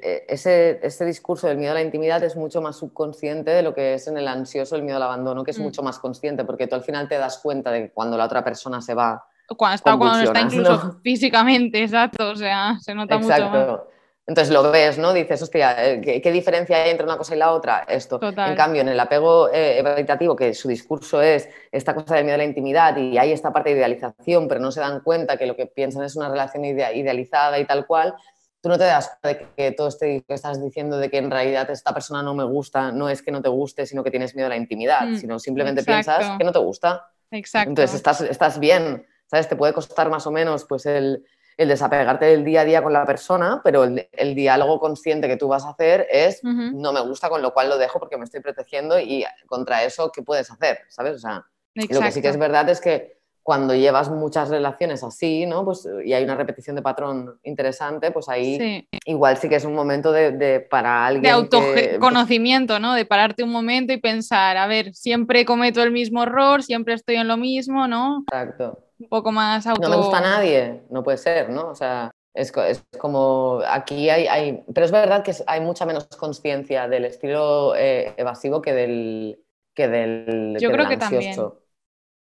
[SPEAKER 3] e, ese, ese, discurso del miedo a la intimidad es mucho más subconsciente de lo que es en el ansioso el miedo al abandono, que es mm. mucho más consciente, porque tú al final te das cuenta de que cuando la otra persona se va.
[SPEAKER 2] Cuando está, cuando está incluso físicamente, exacto, o sea, se nota mucho más.
[SPEAKER 3] Entonces lo ves, ¿no? Dices, hostia, eh, ¿qué, diferencia hay entre una cosa y la otra? Esto. En cambio, en el apego eh, evitativo, que su discurso es esta cosa del miedo a la intimidad y hay esta parte de idealización, pero no se dan cuenta que lo que piensan es una relación idealizada y tal cual, tú no te das cuenta de que todo este que estás diciendo de que en realidad esta persona no me gusta, no es que no te guste, sino que tienes miedo a la intimidad, mm, sino simplemente piensas que no te gusta.
[SPEAKER 2] Exacto.
[SPEAKER 3] Entonces estás, estás bien, ¿sabes? Te puede costar más o menos pues el el desapegarte del día a día con la persona, pero el, diálogo consciente que tú vas a hacer es no me gusta, con lo cual lo dejo porque me estoy protegiendo y contra eso, ¿qué puedes hacer? ¿Sabes? O sea, lo que sí que es verdad es que cuando llevas muchas relaciones así, ¿no? Pues, y hay una repetición de patrón interesante, pues ahí igual sí que es un momento de, para alguien.
[SPEAKER 2] De autoconocimiento, ¿no? De pararte un momento y pensar, a ver, siempre cometo el mismo error, siempre estoy en lo mismo, ¿no?
[SPEAKER 3] Exacto
[SPEAKER 2] un poco más auto...
[SPEAKER 3] No me gusta a nadie, no puede ser, ¿no? O sea, es, como aquí hay, hay, Pero es verdad que hay mucha menos conciencia del estilo eh, evasivo que del, que del
[SPEAKER 2] Yo creo que también.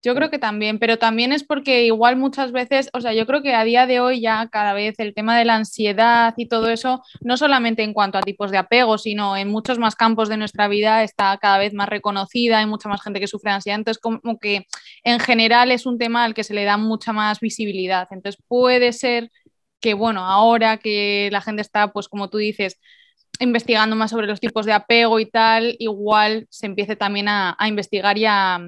[SPEAKER 2] Yo creo que también, pero también es porque igual muchas veces, o sea, yo creo que a día de hoy ya cada vez el tema de la ansiedad y todo eso, no solamente en cuanto a tipos de apego, sino en muchos más campos de nuestra vida está cada vez más reconocida, hay mucha más gente que sufre ansiedad, entonces como que en general es un tema al que se le da mucha más visibilidad. Entonces puede ser que, bueno, ahora que la gente está, pues como tú dices, investigando más sobre los tipos de apego y tal, igual se empiece también a, investigar y a,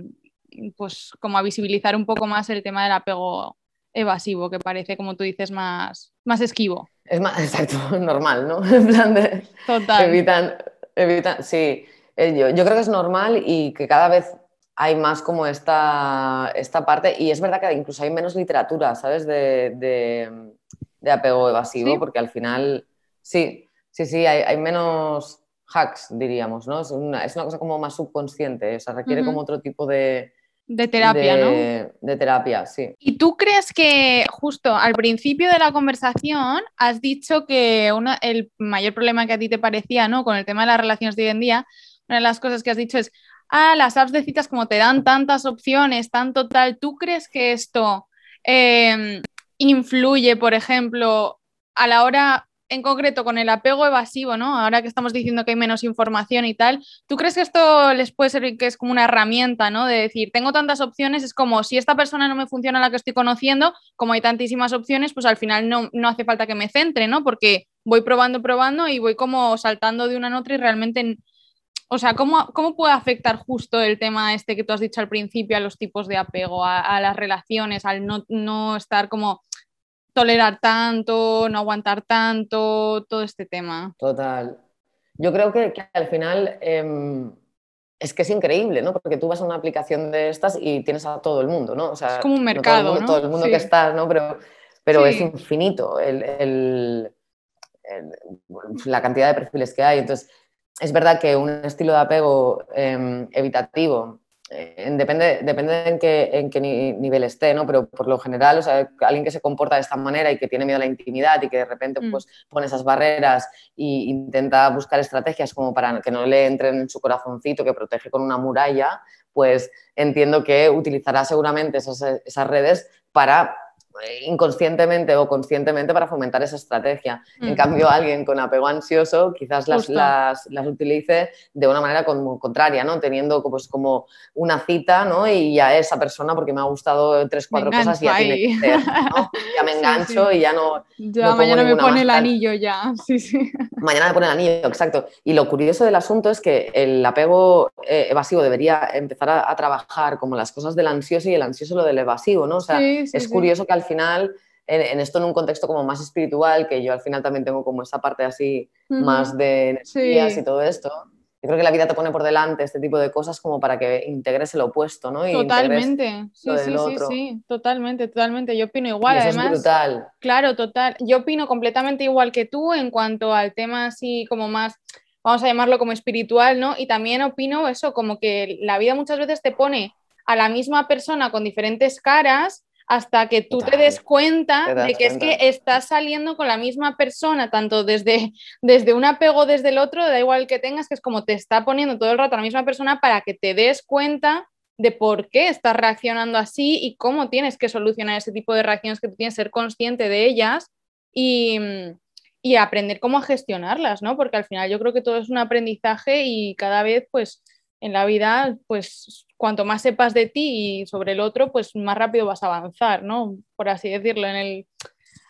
[SPEAKER 2] pues como a visibilizar un poco más el tema del apego evasivo, que parece, como tú dices, más, más esquivo.
[SPEAKER 3] Es más, [LAUGHS] exacto, normal, ¿no? [LAUGHS] En plan de...
[SPEAKER 2] Total.
[SPEAKER 3] Evitan, evitan, sí. Eh, yo, yo, creo que es normal y que cada vez hay más como esta, esta parte, y es verdad que incluso hay menos literatura, ¿sabes? De, de, apego evasivo, porque al final, sí, sí, sí, hay, hay, menos hacks, diríamos, ¿no? Es una, es una, cosa como más subconsciente, o sea, requiere como otro tipo de...
[SPEAKER 2] De terapia, ¿no?
[SPEAKER 3] De terapia, sí.
[SPEAKER 2] ¿Y tú crees que justo al principio de la conversación has dicho que una, el mayor problema que a ti te parecía, ¿no? Con el tema de las relaciones de hoy en día, una de las cosas que has dicho es, ah, las apps de citas como te dan tantas opciones, tanto tal, ¿tú crees que esto em, influye, por ejemplo, a la hora en concreto con el apego evasivo, ¿no? Ahora que estamos diciendo que hay menos información y tal, ¿tú crees que esto les puede servir que es como una herramienta, ¿no? De decir, tengo tantas opciones, es como si esta persona no me funciona la que estoy conociendo, como hay tantísimas opciones, pues al final no, no hace falta que me centre, ¿no? Porque voy probando, probando y voy como saltando de una en otra y realmente o sea, ¿cómo, puede afectar justo el tema este que tú has dicho al principio a los tipos de apego, a, las relaciones, al no, estar como tolerar tanto, no aguantar tanto, todo este tema?
[SPEAKER 3] Total. Yo creo que, al final em, es que es increíble, ¿no? Porque tú vas a una aplicación de estas y tienes a todo el mundo, ¿no?
[SPEAKER 2] O sea, es como un mercado,
[SPEAKER 3] ¿no? Todo el mundo, que está, ¿no? Pero, pero es infinito la cantidad de perfiles que hay. Entonces, es verdad que un estilo de apego em, evitativo, depende, depende en qué, en qué nivel esté, ¿no? Pero por lo general, o sea, alguien que se comporta de esta manera y que tiene miedo a la intimidad y que de repente mm. pues, pone esas barreras e intenta buscar estrategias como para que no le entren en su corazoncito, que protege con una muralla, pues entiendo que utilizará seguramente esas, esas redes para inconscientemente o conscientemente para fomentar esa estrategia. En mm. cambio, alguien con apego ansioso quizás las, las, las, utilice de una manera como contraria, ¿no? Teniendo pues, como una cita ¿no? y a esa persona porque me ha gustado tres, cuatro cosas y ya tiene que ser, ¿no? Ya me [LAUGHS] engancho y ya no...
[SPEAKER 2] Ya mañana me pone el anillo ya, [LAUGHS] sí, sí.
[SPEAKER 3] Mañana me pone el anillo, exacto. Y lo curioso del asunto es que el apego eh, evasivo debería empezar a, a, trabajar como las cosas del ansioso y el ansioso lo del evasivo, ¿no? O sea, es curioso que al final, en, esto en un contexto como más espiritual, que yo al final también tengo como esa parte así más de energías y todo esto, yo creo que la vida te pone por delante este tipo de cosas como para que integres el opuesto, ¿no?
[SPEAKER 2] totalmente, sí, sí, sí, sí, totalmente, totalmente. Yo opino igual, además.
[SPEAKER 3] Es brutal.
[SPEAKER 2] Claro, total. Yo opino completamente igual que tú en cuanto al tema así como más, vamos a llamarlo como espiritual, ¿no? Y también opino eso, como que la vida muchas veces te pone a la misma persona con diferentes caras hasta que tú te des cuenta de que es que estás saliendo con la misma persona, tanto desde, desde un apego desde el otro, da igual que tengas, que es como te está poniendo todo el rato a la misma persona para que te des cuenta de por qué estás reaccionando así y cómo tienes que solucionar ese tipo de reacciones que tú tienes, ser consciente de ellas y, y aprender cómo a gestionarlas, ¿no? Porque al final yo creo que todo es un aprendizaje y cada vez, pues, en la vida, pues cuanto más sepas de ti y sobre el otro, pues más rápido vas a avanzar, ¿no? Por así decirlo, en el,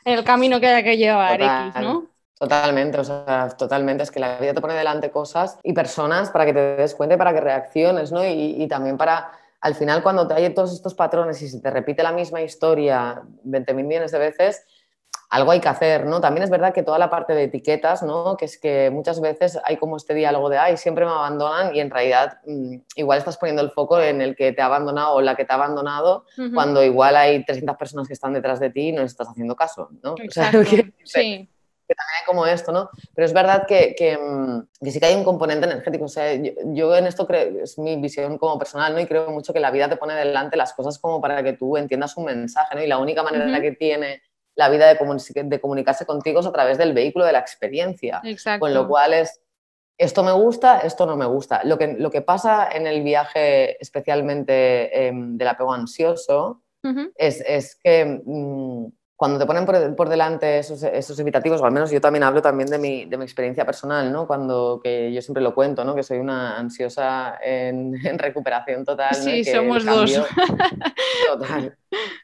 [SPEAKER 2] en el camino que haya que llevar X, ¿no?
[SPEAKER 3] Totalmente, o sea, totalmente. Es que la vida te pone delante cosas y personas para que te des cuenta y para que reacciones, ¿no? Y, y también para, al final, cuando te hay todos estos patrones y se te repite la misma historia 20.000 millones de veces, algo hay que hacer, ¿no? También es verdad que toda la parte de etiquetas, ¿no? Que es que muchas veces hay como este diálogo de, ay, siempre me abandonan y en realidad mm, igual estás poniendo el foco en el que te ha abandonado o la que te ha abandonado, cuando igual hay 300 personas que están detrás de ti y no estás haciendo caso, ¿no?
[SPEAKER 2] Exacto, [LAUGHS] sí.
[SPEAKER 3] Que también hay como esto, ¿no? Pero es verdad que, que, mm, que sí que hay un componente energético. O sea, yo, en esto creo, es mi visión como personal, ¿no? Y creo mucho que la vida te pone delante las cosas como para que tú entiendas un mensaje, ¿no? Y la única manera en la que tiene la vida de, comunicarse contigo es a través del vehículo de la experiencia. Con lo cual es, esto me gusta, esto no me gusta. Lo que, lo que pasa en el viaje especialmente em, del apego ansioso es, que mm, cuando te ponen por, delante esos, evitativos, o al menos yo también hablo también de mi, de mi, experiencia personal, ¿no? Cuando, que yo siempre lo cuento, ¿no? Que soy una ansiosa en, [LAUGHS] recuperación total.
[SPEAKER 2] Sí, somos dos. [LAUGHS]
[SPEAKER 3] Total.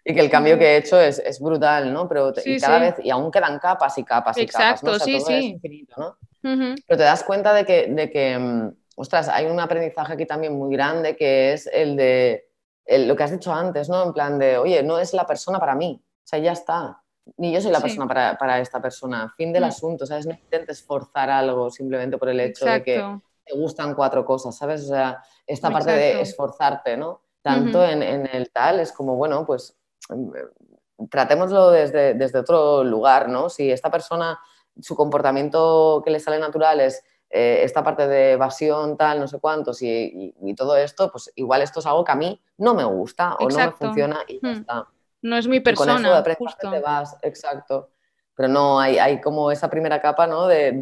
[SPEAKER 3] Y que el cambio que he hecho es, es brutal, ¿no? Pero cada vez, y aún quedan capas y capas y
[SPEAKER 2] capas,
[SPEAKER 3] ¿no?
[SPEAKER 2] sí, sí.
[SPEAKER 3] infinito, ¿no? Pero te das cuenta de que, de que, mm, ostras, hay un aprendizaje aquí también muy grande que es el de lo que has dicho antes, ¿no? En plan de, oye, no es la persona para mí o sea, ya está. Ni yo soy la persona para, esta persona. Fin del mm. asunto, ¿sabes? No intentes forzar algo simplemente por el hecho de que te gustan cuatro cosas, ¿sabes? O sea, esta parte de esforzarte, ¿no? Tanto en, el tal, es como, bueno, pues mm, tratémoslo desde, desde otro lugar, ¿no? Si esta persona, su comportamiento que le sale natural es eh, esta parte de evasión, tal, no sé cuántos y, todo esto, pues igual esto es algo que a mí no me gusta o no me funciona y ya mm. está
[SPEAKER 2] no es mi persona.
[SPEAKER 3] Con justo. te vas, exacto. Pero no, hay, hay como esa primera capa, ¿no? De,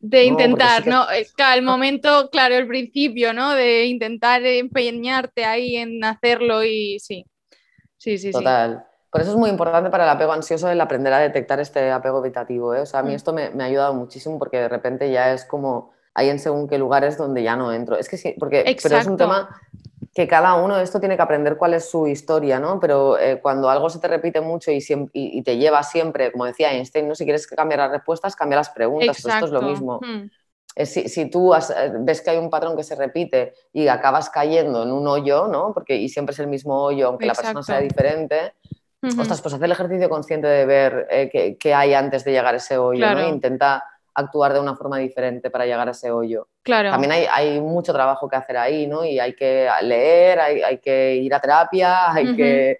[SPEAKER 2] de, intentar, ¿no? El momento, claro, el principio, ¿no? De intentar empeñarte ahí en hacerlo y sí. Sí, sí,
[SPEAKER 3] Total. Por eso es muy importante para el apego ansioso el aprender a detectar este apego evitativo. ¿eh? O sea, a mí mm. esto me, me, ha ayudado muchísimo porque de repente ya es como hay en según qué lugares donde ya no entro. Es que sí, porque pero es un tema que cada uno de esto tiene que aprender cuál es su historia, ¿no? Pero eh, cuando algo se te repite mucho y, te lleva siempre, como decía Einstein, ¿no? si quieres cambiar las respuestas, cambia las preguntas, esto es lo mismo. Hmm. Eh, si, tú eh, ves que hay un patrón que se repite y acabas cayendo en un hoyo, ¿no? Porque, y siempre es el mismo hoyo, aunque la persona sea diferente, ostras, pues hacer el ejercicio consciente de ver qué, hay antes de llegar a ese hoyo, ¿no? intenta actuar de una forma diferente para llegar a ese hoyo.
[SPEAKER 2] Claro.
[SPEAKER 3] También hay, mucho trabajo que hacer ahí, ¿no? Y hay que leer, hay, que ir a terapia, hay que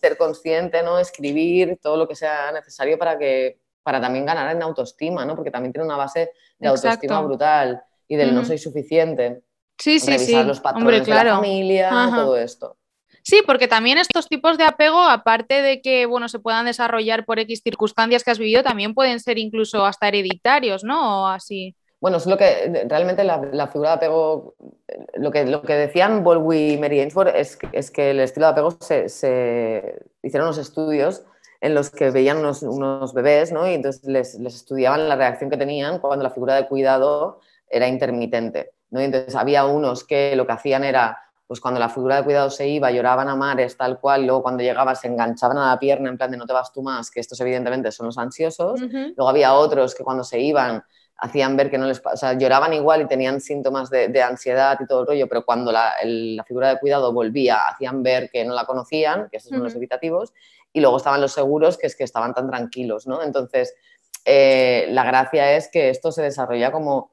[SPEAKER 3] ser consciente, ¿no? Escribir todo lo que sea necesario para que para también ganar en autoestima, ¿no? Porque también tiene una base de autoestima brutal y del no soy suficiente.
[SPEAKER 2] Sí, sí,
[SPEAKER 3] Revisar los patrones de la familia, todo esto.
[SPEAKER 2] Sí, porque también estos tipos de apego, aparte de que bueno, se puedan desarrollar por X circunstancias que has vivido, también pueden ser incluso hasta hereditarios, ¿no? Así.
[SPEAKER 3] Bueno, es lo que realmente la, figura de apego, lo que, lo que decían Baldwin y Mary Ainsworth es, es, que el estilo de apego se, se, hicieron unos estudios en los que veían unos, unos bebés ¿no? y entonces les, les, estudiaban la reacción que tenían cuando la figura de cuidado era intermitente. ¿no? Y entonces había unos que lo que hacían era pues cuando la figura de cuidado se iba, lloraban a mares, tal cual, luego cuando llegaba se enganchaban a la pierna en plan de no te vas tú más, que estos evidentemente son los ansiosos. Luego había otros que cuando se iban hacían ver que no les o sea, lloraban igual y tenían síntomas de, ansiedad y todo el rollo, pero cuando la, figura de cuidado volvía, hacían ver que no la conocían, que estos son los evitativos, y luego estaban los seguros, que es que estaban tan tranquilos, ¿no? Entonces, eh, la gracia es que esto se desarrolla como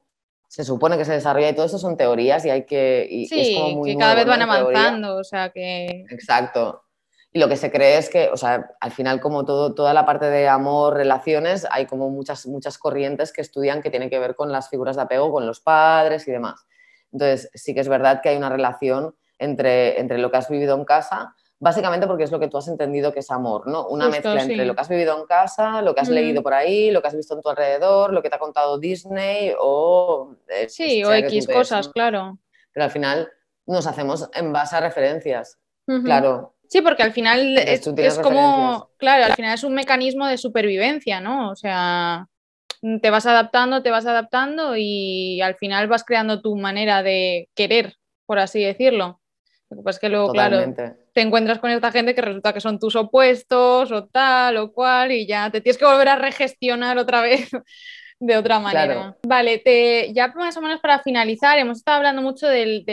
[SPEAKER 3] se supone que se desarrolla y todo eso son teorías y hay que... Y
[SPEAKER 2] sí,
[SPEAKER 3] es como muy
[SPEAKER 2] que cada vez van avanzando, o sea que...
[SPEAKER 3] Exacto. Y lo que se cree es que, o sea, al final como todo, toda la parte de amor, relaciones, hay como muchas, muchas corrientes que estudian que tienen que ver con las figuras de apego, con los padres y demás. Entonces, sí que es verdad que hay una relación entre, entre lo que has vivido en casa básicamente porque es lo que tú has entendido que es amor, ¿no? Una mezcla entre lo que has vivido en casa, lo que has leído por ahí, lo que has visto en tu alrededor, lo que te ha contado Disney o...
[SPEAKER 2] Eh, sí, o X cosas, claro.
[SPEAKER 3] Pero al final nos hacemos en base a referencias, claro.
[SPEAKER 2] Sí, porque al final es, es como, claro, al final es un mecanismo de supervivencia, ¿no? O sea, te vas adaptando, te vas adaptando y al final vas creando tu manera de querer, por así decirlo. Lo que pasa es que luego, claro, te encuentras con esta gente que resulta que son tus opuestos o tal o cual y ya te tienes que volver a regestionar otra vez [LAUGHS] de otra manera. Vale, te, ya más o menos para finalizar, hemos estado hablando mucho del,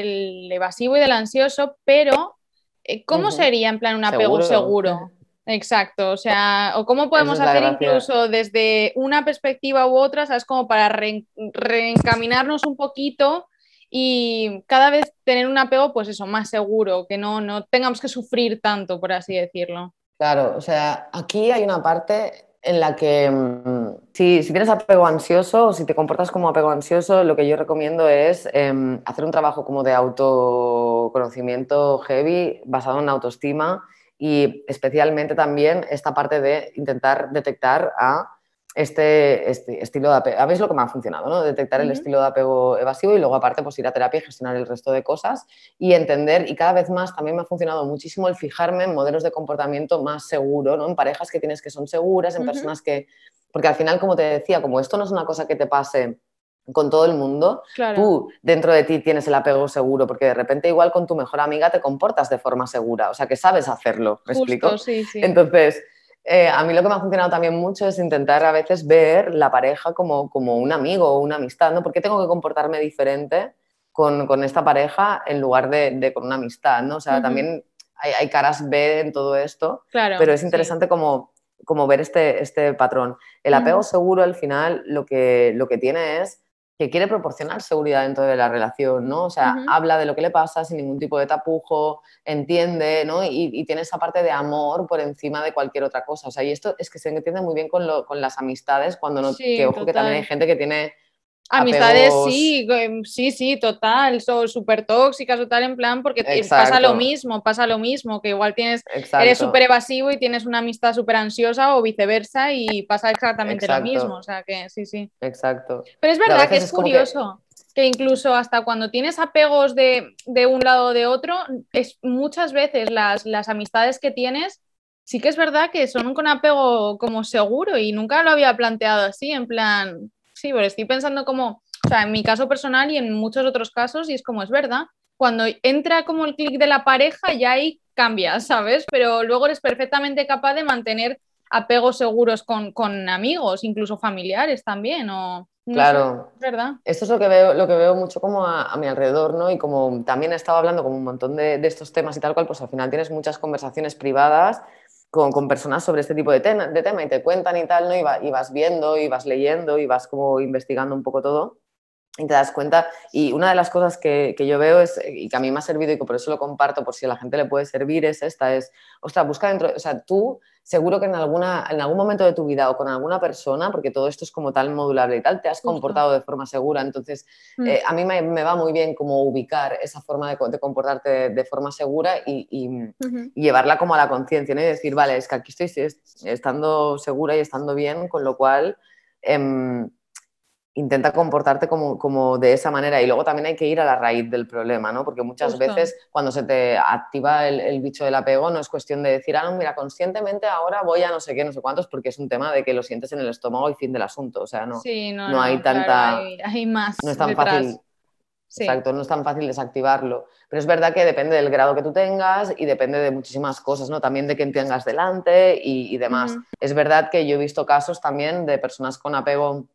[SPEAKER 2] evasivo y del ansioso, pero eh, ¿cómo sería en plan un apego seguro? Exacto, o sea, o cómo podemos hacer incluso desde una perspectiva u otra, ¿sabes? Como para reencaminarnos un poquito y cada vez tener un apego, pues eso, más seguro, que no, no tengamos que sufrir tanto, por así decirlo.
[SPEAKER 3] Claro, o sea, aquí hay una parte en la que mm, si, si, tienes apego ansioso o si te comportas como apego ansioso, lo que yo recomiendo es em, hacer un trabajo como de autoconocimiento heavy basado en autoestima y especialmente también esta parte de intentar detectar a este, este estilo de apego. ¿Habéis lo que me ha funcionado? ¿no? Detectar el estilo de apego evasivo y luego aparte pues ir a terapia y gestionar el resto de cosas y entender, y cada vez más también me ha funcionado muchísimo el fijarme en modelos de comportamiento más seguro, ¿no? en parejas que tienes que son seguras, en personas que... Porque al final, como te decía, como esto no es una cosa que te pase con todo el mundo, tú dentro de ti tienes el apego seguro, porque de repente igual con tu mejor amiga te comportas de forma segura, o sea que sabes hacerlo, ¿me explico?
[SPEAKER 2] Sí, sí.
[SPEAKER 3] Entonces, eh, a mí lo que me ha funcionado también mucho es intentar a veces ver la pareja como, como un amigo o una amistad, ¿no? ¿Por qué tengo que comportarme diferente con, con esta pareja en lugar de, de, con una amistad, ¿no? O sea, también hay, hay, caras B en todo esto,
[SPEAKER 2] claro,
[SPEAKER 3] pero es interesante como, como ver este, este patrón. El apego seguro al final lo que, lo que tiene es que quiere proporcionar seguridad dentro de la relación, ¿no? O sea, habla de lo que le pasa sin ningún tipo de tapujo, entiende, ¿no? Y, tiene esa parte de amor por encima de cualquier otra cosa. O sea, y esto es que se entiende muy bien con, lo, con las amistades, cuando no,
[SPEAKER 2] Sí,
[SPEAKER 3] que ojo que también hay gente que tiene
[SPEAKER 2] Amistades,
[SPEAKER 3] apegos-
[SPEAKER 2] sí, em, sí, sí, total, son súper tóxicas o tal, en plan, porque
[SPEAKER 3] Exacto.
[SPEAKER 2] pasa lo mismo, pasa lo mismo, que igual tienes,
[SPEAKER 3] Exacto.
[SPEAKER 2] eres súper evasivo y tienes una amistad súper ansiosa o viceversa y pasa exactamente
[SPEAKER 3] Exacto.
[SPEAKER 2] lo mismo, o sea que sí, sí.
[SPEAKER 3] Exacto.
[SPEAKER 2] Pero es verdad que es
[SPEAKER 3] es como que-
[SPEAKER 2] curioso que... incluso hasta cuando tienes apegos de, de un lado o de otro, es muchas veces las, las amistades que tienes, sí que es verdad que son con apego como seguro y nunca lo había planteado así, en plan, sí, pero estoy pensando como, o sea, en mi caso personal y en muchos otros casos, y es como es verdad, cuando entra como el clic de la pareja ya ahí cambia, [LAUGHS] ¿sabes? Pero luego eres perfectamente capaz de mantener apegos seguros con, con amigos, incluso familiares también, o... no sé,
[SPEAKER 3] Claro.
[SPEAKER 2] es verdad.
[SPEAKER 3] Esto es lo que veo, lo que veo mucho como a, a mi alrededor, ¿no? Y como también he estado hablando como un montón de, de estos temas y tal cual, pues al final tienes muchas conversaciones privadas con, con personas sobre este tipo de, de tema y te cuentan y tal, ¿no? Y, va- y vas viendo y vas leyendo y vas como investigando un poco todo y te das cuenta. Y una de las cosas que, que yo veo es, y que a mí me ha servido y que por eso lo comparto, por si a la gente le puede servir, es esta, es, ostras, busca dentro, o sea, tú seguro que en, alguna, en algún momento de tu vida o con alguna persona, porque todo esto es como tal modulable y tal, te has comportado de forma segura. Entonces,
[SPEAKER 2] Mm.
[SPEAKER 3] eh, a mí me, me va muy bien como ubicar esa forma de, de comportarte de, de forma segura y, y-
[SPEAKER 2] Ujú.
[SPEAKER 3] y llevarla como a la conciencia, ¿no? Y decir, vale, es que aquí estoy es- estando segura y estando bien, con lo cual em, intenta comportarte como, como de esa manera. Y luego también hay que ir a la raíz del problema, ¿no? Porque muchas
[SPEAKER 2] Justo.
[SPEAKER 3] veces cuando se te activa el, el bicho del apego no es cuestión de decir, ah, no, mira, conscientemente ahora voy a no sé qué, no sé cuántos, porque es un tema de que lo sientes en el estómago y fin del asunto. O sea, no,
[SPEAKER 2] Sí, no,
[SPEAKER 3] no hay
[SPEAKER 2] claro,
[SPEAKER 3] tanta-
[SPEAKER 2] hay, hay más
[SPEAKER 3] no es tan
[SPEAKER 2] detrás.
[SPEAKER 3] fácil.
[SPEAKER 2] Sí.
[SPEAKER 3] Exacto, no es tan fácil desactivarlo. Pero es verdad que depende del grado que tú tengas y depende de muchísimas cosas, ¿no? También de quién tengas delante y, y demás. Es verdad que yo he visto casos también de personas con apego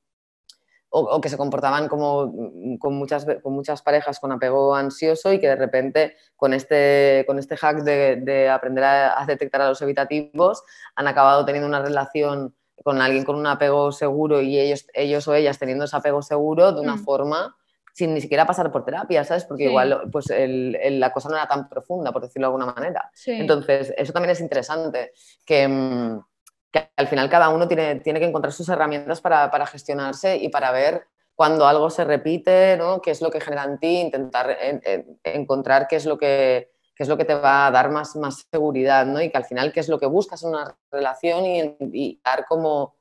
[SPEAKER 3] o, o que se comportaban como mm, con muchas, con muchas parejas con apego ansioso y que de repente con este, con este hack de, de aprender a, a detectar a los evitativos han acabado teniendo una relación con alguien con un apego seguro y ellos, ellos o ellas teniendo ese apego seguro de una
[SPEAKER 2] Mm.
[SPEAKER 3] forma sin ni siquiera pasar por terapia, ¿sabes? Porque
[SPEAKER 2] Sí.
[SPEAKER 3] igual pues el- el- la cosa no era tan profunda, por decirlo de alguna manera.
[SPEAKER 2] Sí.
[SPEAKER 3] Entonces, eso también es interesante, que, mm, que al final cada uno tiene, tiene que encontrar sus herramientas para, para gestionarse y para ver cuando algo se repite, ¿no? qué es lo que genera en ti, intentar en- en- encontrar qué es lo que, qué es lo que te va a dar más, más seguridad, ¿no? y que al final qué es lo que buscas en una relación y, y dar como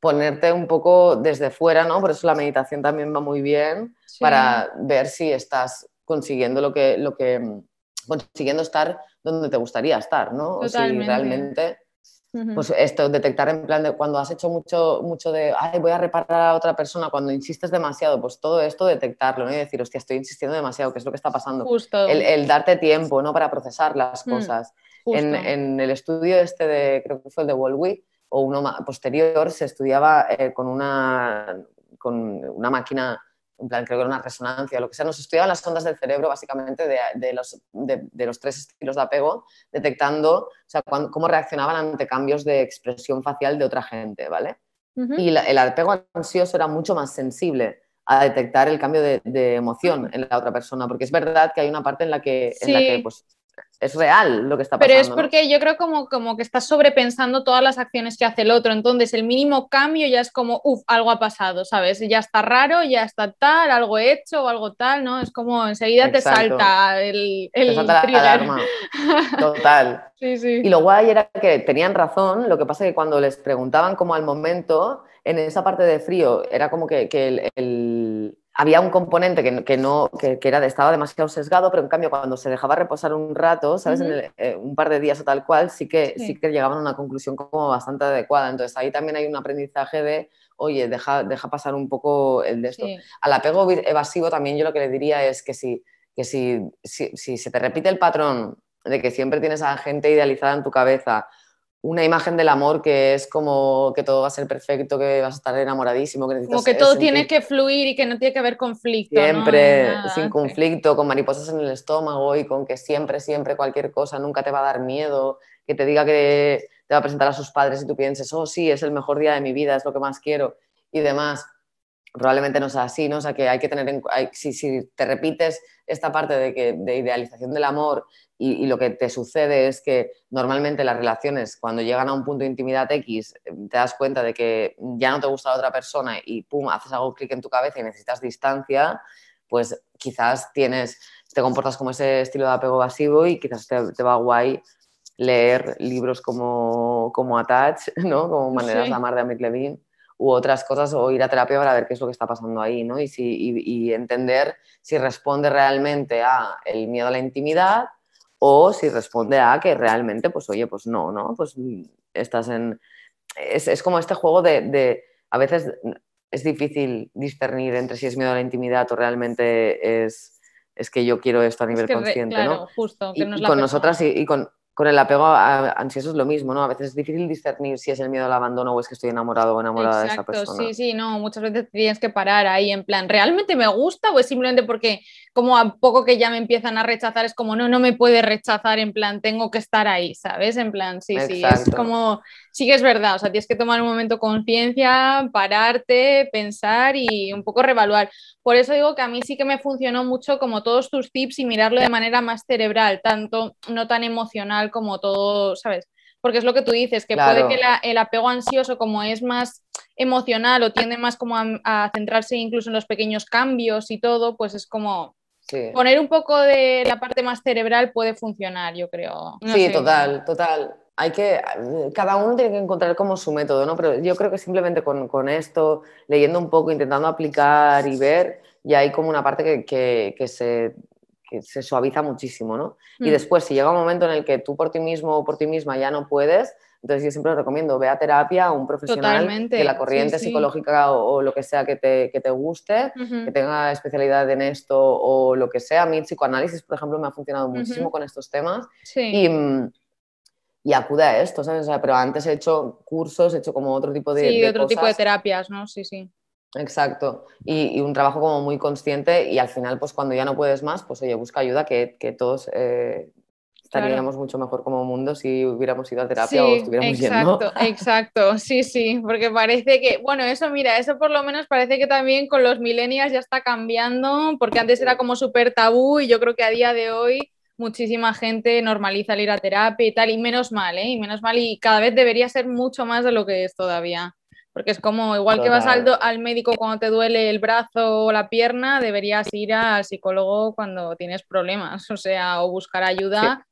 [SPEAKER 3] ponerte un poco desde fuera, ¿no? por eso la meditación también va muy bien
[SPEAKER 2] Sí.
[SPEAKER 3] para ver si estás consiguiendo lo que, lo que mm, consiguiendo estar donde te gustaría estar, ¿no? O si
[SPEAKER 2] Totalmente.
[SPEAKER 3] Pues esto, detectar en plan de cuando has hecho mucho, mucho de, ay, voy a reparar a otra persona, cuando insistes demasiado, pues todo esto detectarlo, ¿no? Y decir, hostia, estoy insistiendo demasiado, ¿qué es lo que está pasando?
[SPEAKER 2] Justo.
[SPEAKER 3] El, el darte tiempo, ¿no? Para procesar las
[SPEAKER 2] Mm,
[SPEAKER 3] cosas. En, en el estudio este de, creo que fue el de Wolwick, o uno posterior, se estudiaba eh, con, una, con una máquina, en plan, creo que era una resonancia, lo que sea, nos estudiaban las ondas del cerebro básicamente de, de los, de, de los tres estilos de apego, detectando o sea, cuán- cómo reaccionaban ante cambios de expresión facial de otra gente, ¿vale? Y la- el apego ansioso era mucho más sensible a detectar el cambio de, emoción en la otra persona, porque es verdad que hay una parte en la que, en la
[SPEAKER 2] Sí.
[SPEAKER 3] que pues, es real lo que está
[SPEAKER 2] Pero
[SPEAKER 3] pasando.
[SPEAKER 2] es porque yo creo como, como que estás sobrepensando todas las acciones que hace el otro. Entonces, el mínimo cambio ya es como, uff, algo ha pasado, ¿sabes? Ya está raro, ya está tal, algo hecho o algo tal, ¿no? Es como enseguida te salta el, el
[SPEAKER 3] Te salta la alarma. Total. [LAUGHS]
[SPEAKER 2] Sí, sí.
[SPEAKER 3] Y lo guay era que tenían razón, lo que pasa es que cuando les preguntaban como al momento, en esa parte de frío, era como que, que el, el- había un componente que, que no, que, que era, estaba demasiado sesgado, pero en cambio cuando se dejaba reposar un rato, ¿sabes? En el- eh, un par de días o tal cual, sí que,
[SPEAKER 2] Sí.
[SPEAKER 3] sí. que llegaban a una conclusión como bastante adecuada. Entonces ahí también hay un aprendizaje de, oye, deja, deja pasar un poco el de esto
[SPEAKER 2] Sí.
[SPEAKER 3] al apego evasivo también yo lo que le diría es que si, que si, si, si se te repite el patrón de que siempre tienes a gente idealizada en tu cabeza, una imagen del amor que es como que todo va a ser perfecto, que vas a estar enamoradísimo, que necesitas
[SPEAKER 2] Como que todo
[SPEAKER 3] sentir
[SPEAKER 2] tiene que fluir y que no tiene que haber conflicto.
[SPEAKER 3] siempre sin conflicto, con mariposas en el estómago y con que siempre, siempre cualquier cosa nunca te va a dar miedo, que te diga que te va a presentar a sus padres y tú pienses, oh sí, es el mejor día de mi vida, es lo que más quiero y demás. Probablemente no sea así, ¿no? O sea, que hay que tener en hay- si, si te repites esta parte de, que, de idealización del amor y, y lo que te sucede es que normalmente las relaciones, cuando llegan a un punto de intimidad X, eh, te das cuenta de que ya no te gusta la otra persona y pum, haces algo clic en tu cabeza y necesitas distancia, pues quizás tienes, te comportas como ese estilo de apego evasivo y quizás te, te va guay leer libros como, como Attach, [LAUGHS] ¿no? Como Maneras
[SPEAKER 2] Sí.
[SPEAKER 3] de amar de Amit Levine u otras cosas o ir a terapia para ver qué es lo que está pasando ahí, ¿no? Y, si, y, y entender si responde realmente a el miedo a la intimidad o si responde a que realmente, pues oye, pues no, ¿no? Pues mm, estás en... Es, es como este juego de, de- A veces es difícil discernir entre si es miedo a la intimidad o realmente es, es que yo quiero esto a
[SPEAKER 2] Es
[SPEAKER 3] nivel
[SPEAKER 2] que re-
[SPEAKER 3] consciente,
[SPEAKER 2] claro,
[SPEAKER 3] ¿no?
[SPEAKER 2] justo, que
[SPEAKER 3] Y,
[SPEAKER 2] no es
[SPEAKER 3] y
[SPEAKER 2] la
[SPEAKER 3] con
[SPEAKER 2] persona.
[SPEAKER 3] nosotras y, y con, con el apego a- ansioso es lo mismo, ¿no? A veces es difícil discernir si es el miedo al abandono o es que estoy enamorado o enamorada de esa
[SPEAKER 2] Exacto,
[SPEAKER 3] persona.
[SPEAKER 2] sí, sí, no, muchas veces tienes que parar ahí en plan, ¿realmente me gusta o es simplemente porque como a poco que ya me empiezan a rechazar es como, no, no me puede rechazar, en plan, tengo que estar ahí, ¿sabes? En plan, sí, sí, es como, sí que es verdad, o sea, tienes que tomar un momento conciencia, pararte, pensar y un poco revaluar. Por eso digo que a mí sí que me funcionó mucho como todos tus tips y mirarlo de manera más cerebral, tanto no tan emocional como todo, ¿sabes? Porque es lo que tú dices, que
[SPEAKER 3] Claro.
[SPEAKER 2] puede que la- el apego ansioso, como es más emocional o tiende más como a, a centrarse incluso en los pequeños cambios y todo, pues es como
[SPEAKER 3] Sí.
[SPEAKER 2] poner un poco de la parte más cerebral puede funcionar, yo creo. No
[SPEAKER 3] sí,
[SPEAKER 2] sé.
[SPEAKER 3] total, total. Hay que, cada uno tiene que encontrar como su método, ¿no? Pero yo creo que simplemente con, con esto, leyendo un poco, intentando aplicar y ver, ya hay como una parte que, que- que se, que se suaviza muchísimo, ¿no? Y
[SPEAKER 2] Mm.
[SPEAKER 3] después, si llega un momento en el que tú por ti mismo o por ti misma ya no puedes, entonces yo siempre recomiendo, ve a terapia a un profesional
[SPEAKER 2] Totalmente,
[SPEAKER 3] de la
[SPEAKER 2] sí,
[SPEAKER 3] corriente
[SPEAKER 2] sí.
[SPEAKER 3] psicológica o, o lo que sea que te, que te guste,
[SPEAKER 2] Ujú.
[SPEAKER 3] que tenga especialidad en esto o lo que sea. A mí el psicoanálisis, por ejemplo, me ha funcionado muchísimo
[SPEAKER 2] Ujú.
[SPEAKER 3] con estos temas
[SPEAKER 2] Sí.
[SPEAKER 3] y, mm, y acude a esto, ¿sabes? O sea, pero antes he hecho cursos, he hecho como otro tipo de,
[SPEAKER 2] sí,
[SPEAKER 3] de
[SPEAKER 2] otro tipo de
[SPEAKER 3] cosas.
[SPEAKER 2] terapias, ¿no? Sí, sí.
[SPEAKER 3] Exacto. Y, y un trabajo como muy consciente y al final, pues cuando ya no puedes más, pues oye, busca ayuda, que, que todos eh, estaríamos mucho mejor como mundo si hubiéramos ido a terapia o estuviéramos
[SPEAKER 2] exacto,
[SPEAKER 3] yendo.
[SPEAKER 2] exacto, sí, sí, porque parece que, bueno, eso mira, eso por lo menos parece que también con los millennials ya está cambiando, porque antes era como súper tabú y yo creo que a día de hoy muchísima gente normaliza el ir a terapia y tal, y menos mal, ¿eh? Y menos mal, y cada vez debería ser mucho más de lo que es todavía. Porque es como, igual que vas al, al médico cuando te duele el brazo o la pierna, deberías ir al psicólogo cuando tienes problemas, o sea, o buscar ayuda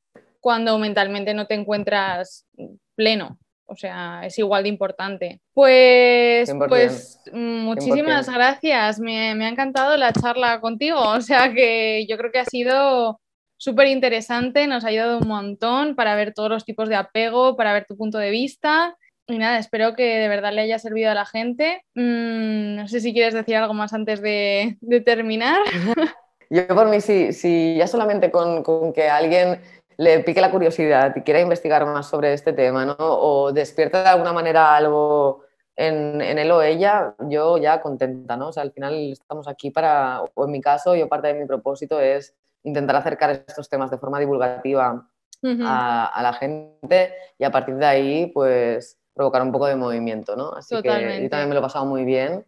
[SPEAKER 2] cuando mentalmente no te encuentras pleno. O sea, es igual de importante. Pues,
[SPEAKER 3] 100%,
[SPEAKER 2] pues muchísimas
[SPEAKER 3] 100%.
[SPEAKER 2] gracias. Me, me ha encantado la charla contigo. [LAUGHS] O sea que yo creo que ha sido súper interesante, nos ha ayudado un montón para ver todos los tipos de apego, para ver tu punto de vista. Y nada, espero que de verdad le haya servido a la gente. Mm, no sé si quieres decir algo más antes de, de terminar. [LAUGHS]
[SPEAKER 3] Yo por mí, si, si ya solamente con, con que alguien le pique la curiosidad y quiera investigar más sobre este tema, ¿no? O despierta de alguna manera algo en, en él o ella, yo ya contenta, ¿no? O sea, al final estamos aquí para, o en mi caso, yo parte de mi propósito es intentar acercar estos temas de forma divulgativa a, a la gente y a partir de ahí, pues, provocar un poco de movimiento, ¿no? Así que yo también me lo he pasado muy bien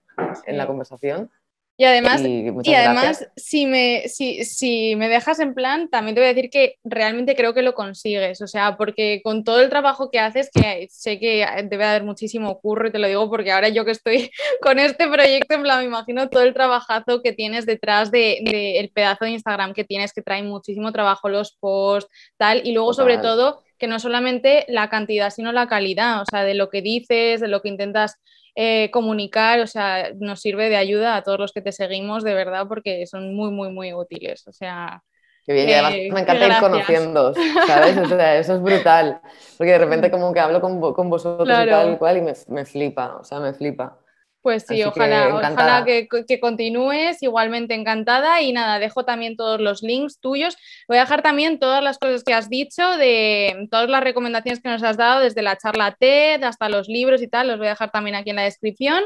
[SPEAKER 3] en la conversación
[SPEAKER 2] Y además, y, además si, me, si, si, me dejas en plan, también te voy a decir que realmente creo que lo consigues. O sea, porque con todo el trabajo que haces, que sé que debe haber muchísimo curro, y te lo digo porque ahora yo que estoy [LAUGHS] con este proyecto, en plan, me imagino todo el trabajazo que tienes detrás del de, el pedazo de Instagram que tienes, que trae muchísimo trabajo los posts, tal. Y luego, sobre todo, que no solamente la cantidad, sino la calidad, o sea, de lo que dices, de lo que intentas eh, comunicar, o sea, nos sirve de ayuda a todos los que te seguimos, de verdad, porque son muy, muy, muy útiles. O sea.
[SPEAKER 3] Qué bien, y además eh, me encanta ir conociendo, ¿sabes? O sea, eso es brutal, porque de repente [LAUGHS] como que hablo con, con vosotros y tal y cual y me, me flipa, o sea, me flipa.
[SPEAKER 2] Pues sí, ojalá, que ojalá que, que, continúes, igualmente encantada. Y nada, dejo también todos los links tuyos. Voy a dejar también todas las cosas que has dicho, de todas las recomendaciones que nos has dado, desde la charla TED hasta los libros y tal, los voy a dejar también aquí en la descripción.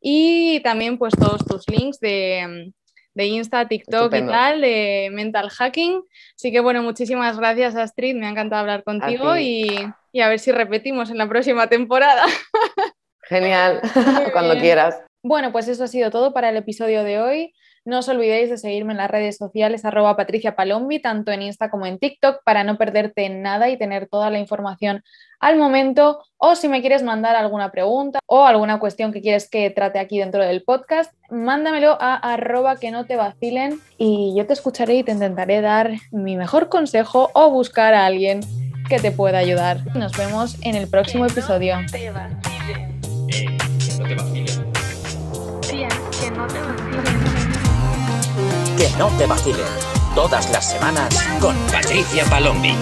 [SPEAKER 2] Y también pues todos tus links de, de Insta, TikTok y tal, de mental hacking. Así que bueno, muchísimas gracias Astrid, me ha encantado hablar contigo y, y a ver si repetimos en la próxima temporada. [LAUGHS]
[SPEAKER 3] Genial, [LAUGHS] cuando quieras.
[SPEAKER 2] Bueno, pues eso ha sido todo para el episodio de hoy. No os olvidéis de seguirme en las redes sociales arroba Patricia Palombi, tanto en Insta como en TikTok, para no perderte nada y tener toda la información al momento. O si me quieres mandar alguna pregunta o alguna cuestión que quieres que trate aquí dentro del podcast, mándamelo a arroba que no te vacilen y yo te escucharé y te intentaré dar mi mejor consejo o buscar a alguien que te pueda ayudar. Nos vemos en el próximo episodio
[SPEAKER 1] Que no te vacilen. Todas las semanas con Patricia Palombi.